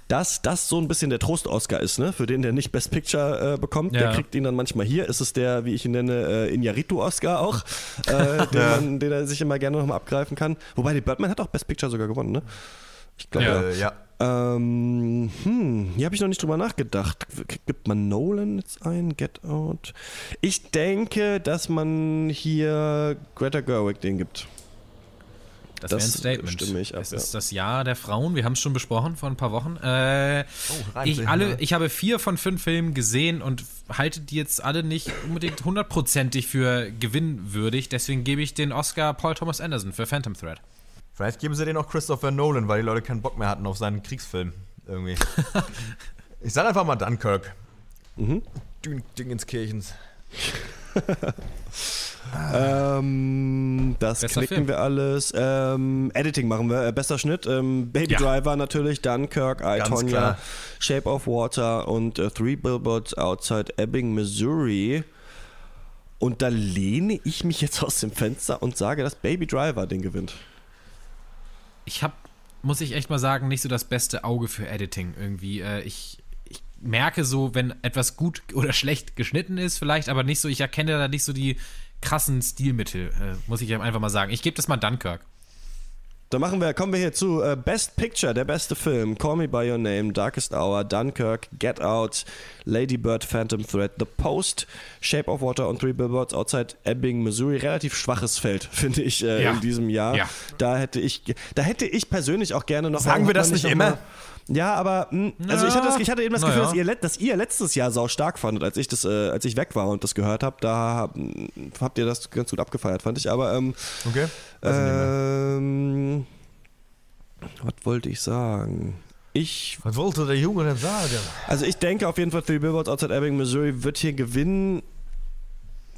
dass das so ein bisschen der Trost-Oscar ist, ne? Für den, der nicht Best Picture äh, bekommt. Ja. Der kriegt ihn dann manchmal hier. Ist es der, wie ich ihn nenne, äh, Iñárritu-Oscar auch, (laughs) äh, den, man, den er sich immer gerne nochmal abgreifen kann. Wobei, die Birdman hat auch Best Picture sogar gewonnen, ne? Ich glaube, Ja. Äh, ja. Ähm, hm, hier habe ich noch nicht drüber nachgedacht. Gibt man Nolan jetzt ein? Get Out? Ich denke, dass man hier Greta Gerwig den gibt. Das, Das wäre ein Statement. stimme ich ab, es ja. ist das Jahr der Frauen. Wir haben es schon besprochen vor ein paar Wochen. Äh, Oh, ich, alle, ne? ich habe vier von fünf Filmen gesehen und halte die jetzt alle nicht unbedingt hundertprozentig für gewinnwürdig. Deswegen gebe ich den Oscar Paul Thomas Anderson für Phantom Thread. Vielleicht geben sie den auch Christopher Nolan, weil die Leute keinen Bock mehr hatten auf seinen Kriegsfilm. Irgendwie. (laughs) ich sag einfach mal Dunkirk. Mhm. Dün- (laughs) Ähm, das Bester klicken Film. wir alles. Ähm, Editing machen wir. Äh, bester Schnitt. Ähm, Baby Ja. Driver natürlich, Dunkirk, I, Ganz Tonya, klar. Shape of Water und äh, Three Billboards Outside Ebbing, Missouri. Und da lehne ich mich jetzt aus dem Fenster und sage, dass Baby Driver den gewinnt. Ich habe, muss ich echt mal sagen, nicht so das beste Auge für Editing irgendwie. Äh, ich merke so, wenn etwas gut oder schlecht geschnitten ist, vielleicht, aber nicht so, ich erkenne da nicht so die krassen Stilmittel, äh, muss ich einfach mal sagen. Ich gebe das mal Dunkirk. Dann machen wir, kommen wir hier zu äh, Best Picture, der beste Film. Call Me By Your Name, Darkest Hour, Dunkirk, Get Out, Lady Bird, Phantom Thread, The Post, Shape of Water und Three Billboards Outside Ebbing, Missouri. Relativ schwaches Feld, (laughs) finde ich, äh, Ja. in diesem Jahr. Ja. Da hätte ich, da hätte ich persönlich auch gerne noch. Sagen wir das nicht immer? Mal, ja, aber mh, also ich hatte, das, ich hatte eben das Gefühl, ja. dass, ihr, dass ihr letztes Jahr sau stark fandet, als ich das, äh, als ich weg war und das gehört habe. Da mh, habt ihr das ganz gut abgefeiert, fand ich. Aber ähm, Okay. Ähm, was wollte ich sagen? Ich, Was wollte der Junge denn sagen? also ich denke auf jeden Fall, Three Billboards Outside Ebbing, Missouri wird hier gewinnen.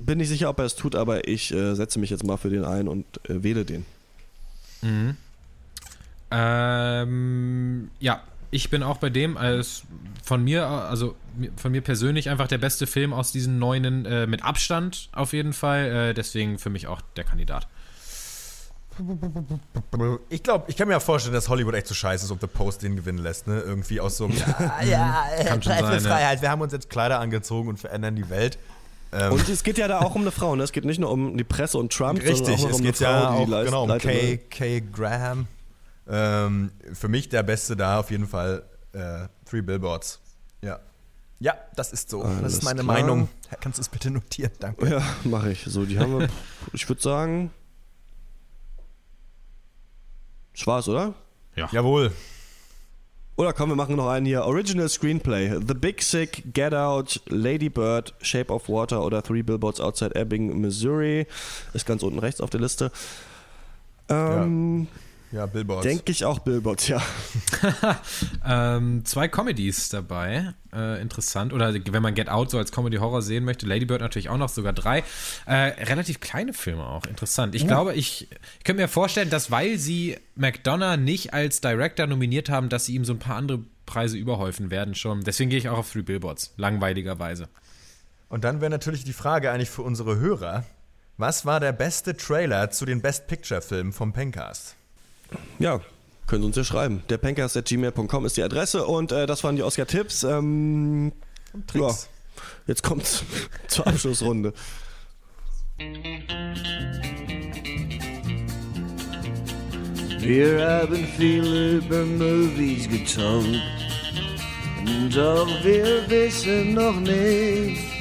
Bin nicht sicher, ob er es tut, aber ich äh, setze mich jetzt mal für den ein und äh, wähle den. Ähm, ja, ich bin auch bei dem als von mir, also von mir persönlich einfach der beste Film aus diesen neunen äh, mit Abstand auf jeden Fall. Äh, deswegen für mich auch der Kandidat. Ich glaube, ich kann mir ja vorstellen, dass Hollywood echt so scheiße ist, ob The Post den gewinnen lässt, ne? Irgendwie aus so einem, ja, (laughs) ja, Kann schon sein. Freiheit. Wir haben uns jetzt Kleider angezogen und verändern die Welt. Ähm, Und es geht ja da auch um eine Frau, ne? Es geht nicht nur um die Presse und Trump, Richtig, sondern auch noch es um geht eine Frau, ja die auch leist- genau um Kay, eine- Kay Graham. Ähm, für mich der Beste da auf jeden Fall äh, Three Billboards. Ja. Ja, das ist so. das Alles ist meine klar. Meinung. Kannst du es bitte notieren? Danke. Ja, mache ich. So, die haben wir, (laughs) ich würde sagen, das war's, oder? Jawohl. Oder komm, wir machen noch einen hier. Original Screenplay. The Big Sick, Get Out, Lady Bird, Shape of Water oder Three Billboards Outside Ebbing, Missouri. Ist ganz unten rechts auf der Liste. Ähm, Ja, Billboards. Denke ich auch Billboards, ja. (laughs) Ähm, zwei Comedies dabei. Äh, interessant. Oder wenn man Get Out so als Comedy-Horror sehen möchte, Lady Bird natürlich auch noch, sogar drei. Äh, relativ kleine Filme auch. Interessant. Ich glaube, ich, ich könnte mir vorstellen, dass weil sie McDonough nicht als Director nominiert haben, dass sie ihm so ein paar andere Preise überhäufen werden schon. Deswegen gehe ich auch auf Three Billboards. Langweiligerweise. Und dann wäre natürlich die Frage eigentlich für unsere Hörer: Was war der beste Trailer zu den Best Picture-Filmen vom Pencast? Ja, können Sie uns ja schreiben. Der Pancast.gmail.com ist die Adresse und äh, das waren die Oscar-Tipps. Ähm, ja, jetzt kommt's (laughs) zur Abschlussrunde. Wir haben viel über Movies getalkt Doch wir wissen noch nicht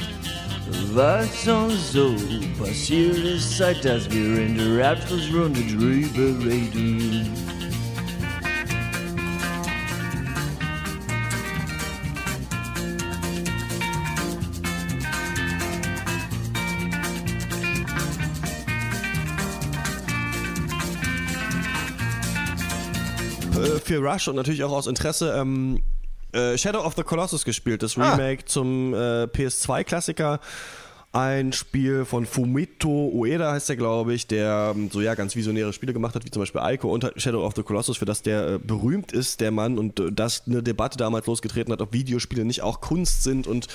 Was uns so passiert ist Seit dass wir in der Abschlussrunde drüber reden für Rush und natürlich auch aus Interesse ähm, äh, Shadow of the Colossus gespielt, das Ah. Remake zum äh, PS2-Klassiker. ein Spiel von Fumito Ueda, heißt der, glaube ich, der ähm, so ja ganz visionäre Spiele gemacht hat, wie zum Beispiel Ico und Shadow of the Colossus, für das der äh, berühmt ist, der Mann, und äh, das eine Debatte damals losgetreten hat, ob Videospiele nicht auch Kunst sind und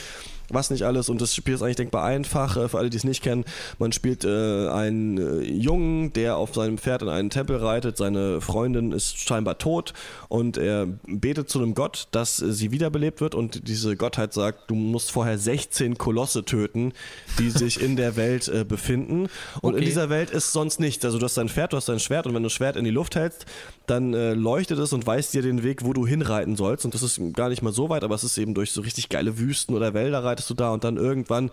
was nicht alles. Und das Spiel ist eigentlich denkbar einfach, äh, für alle, die es nicht kennen. Man spielt äh, einen äh, Jungen, der auf seinem Pferd in einen Tempel reitet. Seine Freundin ist scheinbar tot und er betet zu einem Gott, dass sie wiederbelebt wird. Und diese Gottheit sagt, du musst vorher 16 Kolosse töten, die sich in der Welt äh, befinden. Und in Okay. dieser Welt ist sonst nichts. Also du hast dein Pferd, du hast dein Schwert und wenn du das Schwert in die Luft hältst, dann äh, leuchtet es und weist dir den Weg, wo du hinreiten sollst. Und das ist gar nicht mal so weit, aber es ist eben durch so richtig geile Wüsten oder Wälder reitest du da und dann irgendwann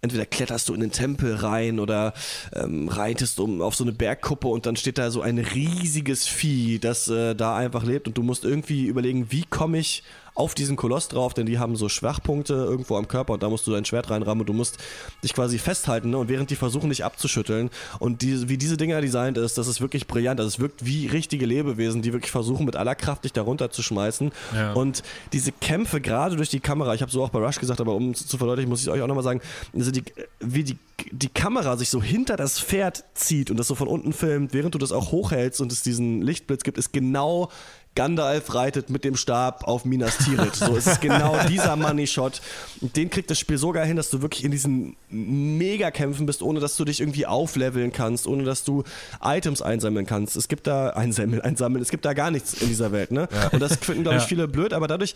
entweder kletterst du in den Tempel rein oder ähm, reitest um auf so eine Bergkuppe und dann steht da so ein riesiges Vieh, das äh, da einfach lebt und du musst irgendwie überlegen, wie komme ich auf diesen Koloss drauf, denn die haben so Schwachpunkte irgendwo am Körper und da musst du dein Schwert reinrammen und du musst dich quasi festhalten ne? und während die versuchen dich abzuschütteln und die, wie diese Dinger designt ist, das ist wirklich brillant, also es wirkt wie richtige Lebewesen, die wirklich versuchen mit aller Kraft dich da runterzuschmeißen Ja. und diese Kämpfe gerade durch die Kamera, ich habe so auch bei Rush gesagt, aber um es zu verdeutlichen, muss ich euch auch nochmal sagen, also die, wie die, die Kamera sich so hinter das Pferd zieht und das so von unten filmt, während du das auch hochhältst und es diesen Lichtblitz gibt, ist genau Gandalf reitet mit dem Stab auf Minas Tirith. So ist es genau (laughs) dieser Money Shot. Den kriegt das Spiel so geil hin, dass du wirklich in diesen Megakämpfen bist, ohne dass du dich irgendwie aufleveln kannst, ohne dass du Items einsammeln kannst. Es gibt da einsammeln, einsammeln, es gibt da gar nichts in dieser Welt, ne? Und das finden, glaube ich, Ja. viele blöd, aber dadurch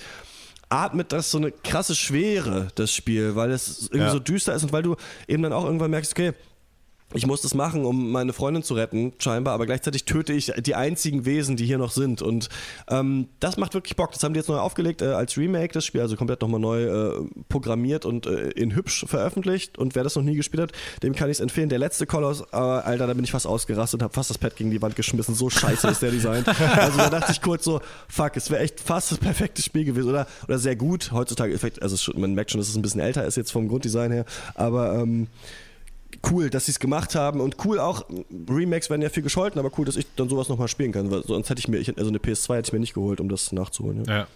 atmet das so eine krasse Schwere, das Spiel, weil es irgendwie Ja. so düster ist und weil du eben dann auch irgendwann merkst, okay, ich muss das machen, um meine Freundin zu retten, scheinbar, aber gleichzeitig töte ich die einzigen Wesen, die hier noch sind. Und ähm, das macht wirklich Bock. Das haben die jetzt neu aufgelegt äh, als Remake, das Spiel, also komplett nochmal neu äh, programmiert und äh, in hübsch veröffentlicht. Und wer das noch nie gespielt hat, dem kann ich es empfehlen. Der letzte Koloss, äh, Alter, da bin ich fast ausgerastet und habe fast das Pad gegen die Wand geschmissen. So scheiße ist der Design. (laughs) Also da dachte ich kurz so, fuck, es wäre echt fast das perfekte Spiel gewesen. Oder, oder sehr gut. Heutzutage, also man merkt schon, dass es ein bisschen älter ist jetzt vom Grunddesign her. Aber ähm, cool, dass sie es gemacht haben und cool auch, Remakes werden ja viel gescholten, aber cool, dass ich dann sowas nochmal spielen kann, weil sonst hätte ich mir, ich, also eine PS2 hätte ich mir nicht geholt, um das nachzuholen. Ja. Ja.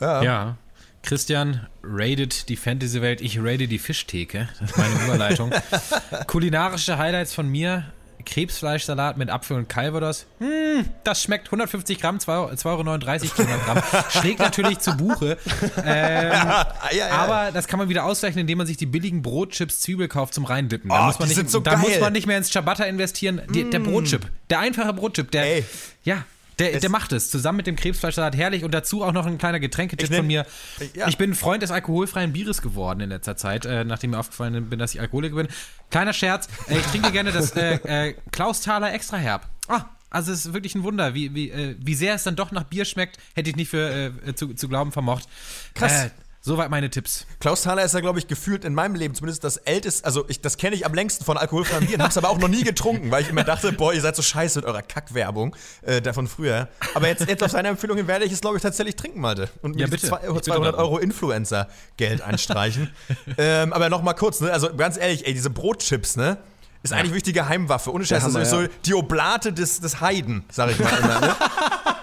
Ja. Ja. Christian raidet die Fantasy-Welt, ich raide die Fischtheke. Das ist meine Überleitung. (laughs) Kulinarische Highlights von mir. Krebsfleischsalat mit Apfel und Calvados. Hm, das schmeckt 150 Gramm, 2,39 Euro 200 Gramm. Schlägt natürlich zu Buche. Ähm, (laughs) ja, ja. aber das kann man wieder ausgleichen, indem man sich die billigen Brotchips Zwiebel kauft zum Reindippen. Da, Oh, muss, man die nicht, sind so da geil. Mm. muss man nicht mehr ins Ciabatta investieren. Die, Der Brotchip, der einfache Brotchip, der, Ey. ja, der, Es- der macht es. Zusammen mit dem Krebsfleischsalat herrlich und dazu auch noch ein kleiner Getränketipp von mir. Ja. Ich bin Freund des alkoholfreien Bieres geworden in letzter Zeit, äh, nachdem mir aufgefallen bin, dass ich Alkoholiker bin. Kleiner Scherz, äh, ich trinke gerne das äh, (laughs) äh, Klausthaler Extra Herb. Ah, also es ist wirklich ein Wunder, wie, wie, äh, wie sehr es dann doch nach Bier schmeckt, hätte ich nicht für äh, zu, zu glauben vermocht. Krass. Soweit meine Tipps. Klaus Thaler ist ja, glaube ich, gefühlt in meinem Leben zumindest das älteste, also ich, das kenne ich am längsten von alkoholfreien Bieren, hab's aber auch noch nie getrunken, weil ich immer dachte, boah, ihr seid so scheiße mit eurer Kackwerbung äh, da von früher. Aber jetzt, jetzt auf seine Empfehlung hin werde ich es, glaube ich, tatsächlich trinken, Malte. Und mir Ja, bitte. zwei- Ich bitte 200 darum. Euro Influencer-Geld einstreichen. (laughs) ähm, aber noch mal kurz, ne? also ganz ehrlich, ey, diese Brotchips, ne? Ist eigentlich wirklich die Geheimwaffe. Ohne Scheiß, das ist so ja. die Oblate des, des Heiden, sag ich mal immer, ne? (laughs)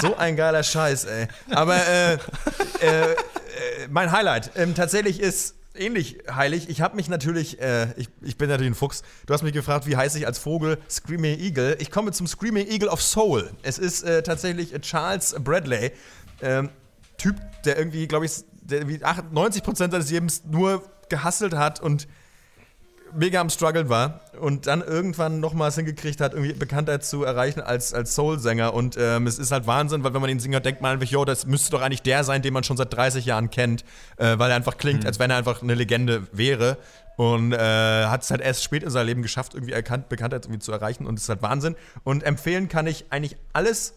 So ein geiler Scheiß, ey. Aber äh, äh, äh, mein Highlight ähm, tatsächlich ist ähnlich heilig. Ich habe mich natürlich, äh, ich, ich bin natürlich ein Fuchs. Du hast mich gefragt, wie heiße ich als Vogel Screaming Eagle. Ich komme zum Screaming Eagle of Soul. Es ist äh, tatsächlich Charles Bradley, ähm, Typ, der irgendwie, glaube ich, der irgendwie 98 Prozent seines Lebens nur gehasselt hat und mega am Struggeln war und dann irgendwann nochmals hingekriegt hat, irgendwie Bekanntheit zu erreichen als, als Soul-Sänger. Und ähm, es ist halt Wahnsinn, weil wenn man ihn singt, denkt man einfach, jo, das müsste doch eigentlich der sein, den man schon seit 30 Jahren kennt, äh, weil er einfach klingt, als wenn er einfach eine Legende wäre. Und äh, hat es halt erst spät in seinem Leben geschafft, irgendwie erkannt, Bekanntheit irgendwie zu erreichen. Und es ist halt Wahnsinn. Und empfehlen kann ich eigentlich alles,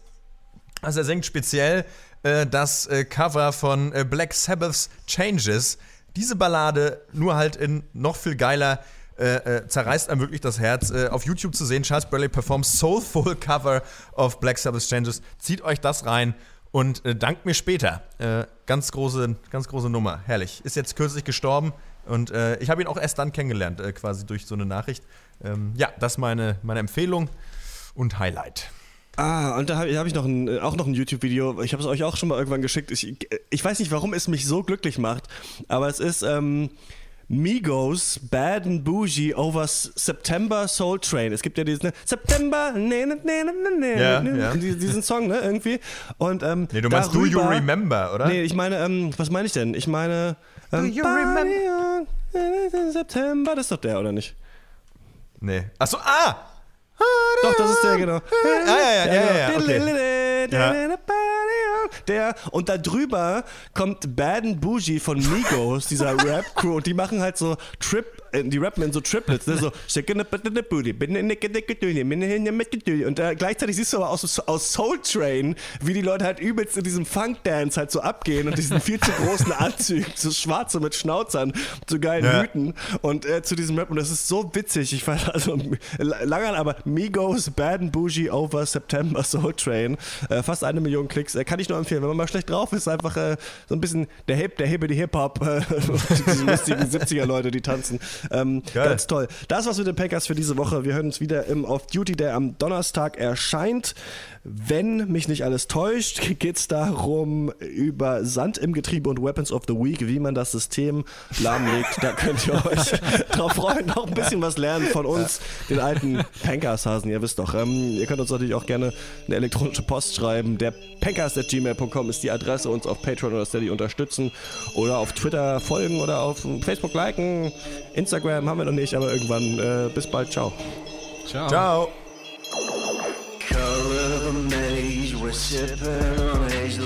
also er singt speziell äh, das äh, Cover von äh, Black Sabbath's Changes. Diese Ballade nur halt in noch viel geiler äh, äh, zerreißt einem wirklich das Herz. Äh, auf YouTube zu sehen, Charles Bradley performs Soulful (laughs) Cover of Black Sabbath's Changes. Zieht euch das rein und äh, dankt mir später. Äh, ganz große, ganz große Nummer. Herrlich. Ist jetzt kürzlich gestorben und ich habe ihn auch erst dann kennengelernt, quasi durch so eine Nachricht. Ähm, ja, das ist meine, meine Empfehlung und Highlight. Ah, und da habe hab ich noch ein, auch noch ein YouTube-Video. Ich habe es euch auch schon mal irgendwann geschickt. Ich, ich weiß nicht, warum es mich so glücklich macht, aber es ist ähm, Migos, Bad and Bougie over September Soul Train. Es gibt ja diesen ne, September, ne, ne, ne, ne, ne, Ja, ne, ja. diesen Song, ne, irgendwie. Und, ähm, Nee, du meinst Do You darüber- Remember, oder? Nee, ich meine, ähm, was meine ich denn? Ich meine, ähm, you Party on September, das ist doch der, oder nicht? Nee. Achso, ah! Doch, das ist der, genau. Ah, ja, ja, ja, ja, okay. Der, und da drüber kommt Bad and Bougie von Migos, dieser (laughs) Rap-Crew, und die machen halt so Trip, die rappen in so Triplets, ne? so und äh, gleichzeitig siehst du aber aus, aus Soul Train, wie die Leute halt übelst in diesem Funk-Dance halt so abgehen und diesen viel zu großen (laughs) Anzügen, so schwarze mit Schnauzern, so geilen Ja. Hüten und äh, zu diesem Rap. Und das ist so witzig, ich fand also lange aber Migos, Bad and Bougie over September Soul Train, äh, fast eine Million Klicks, äh, kann ich nur empfehlen, wenn man mal schlecht drauf ist, einfach äh, so ein bisschen der Hip, der Hippe, die Hip-Hop, äh, (laughs) diese lustigen 70er Leute, die tanzen, ähm, ganz toll. Das war's mit den Packers für diese Woche, wir hören uns wieder im Off Duty, der am Donnerstag erscheint. Wenn mich nicht alles täuscht, (laughs) geht's darum über Sand im Getriebe und Weapons of the Week, wie man das System lahmlegt. Da könnt ihr (laughs) euch drauf freuen, noch ein bisschen was lernen von uns, den alten Pankers-Hasen. Ihr wisst doch, ähm, ihr könnt uns natürlich auch gerne eine elektronische Post schreiben. Der pankers.gmail.com ist die Adresse, uns auf Patreon oder Steady unterstützen oder auf Twitter folgen oder auf Facebook liken. Instagram haben wir noch nicht, aber irgendwann. Äh, bis bald, ciao. Ciao. Ciao. Maze, we're sipping on haze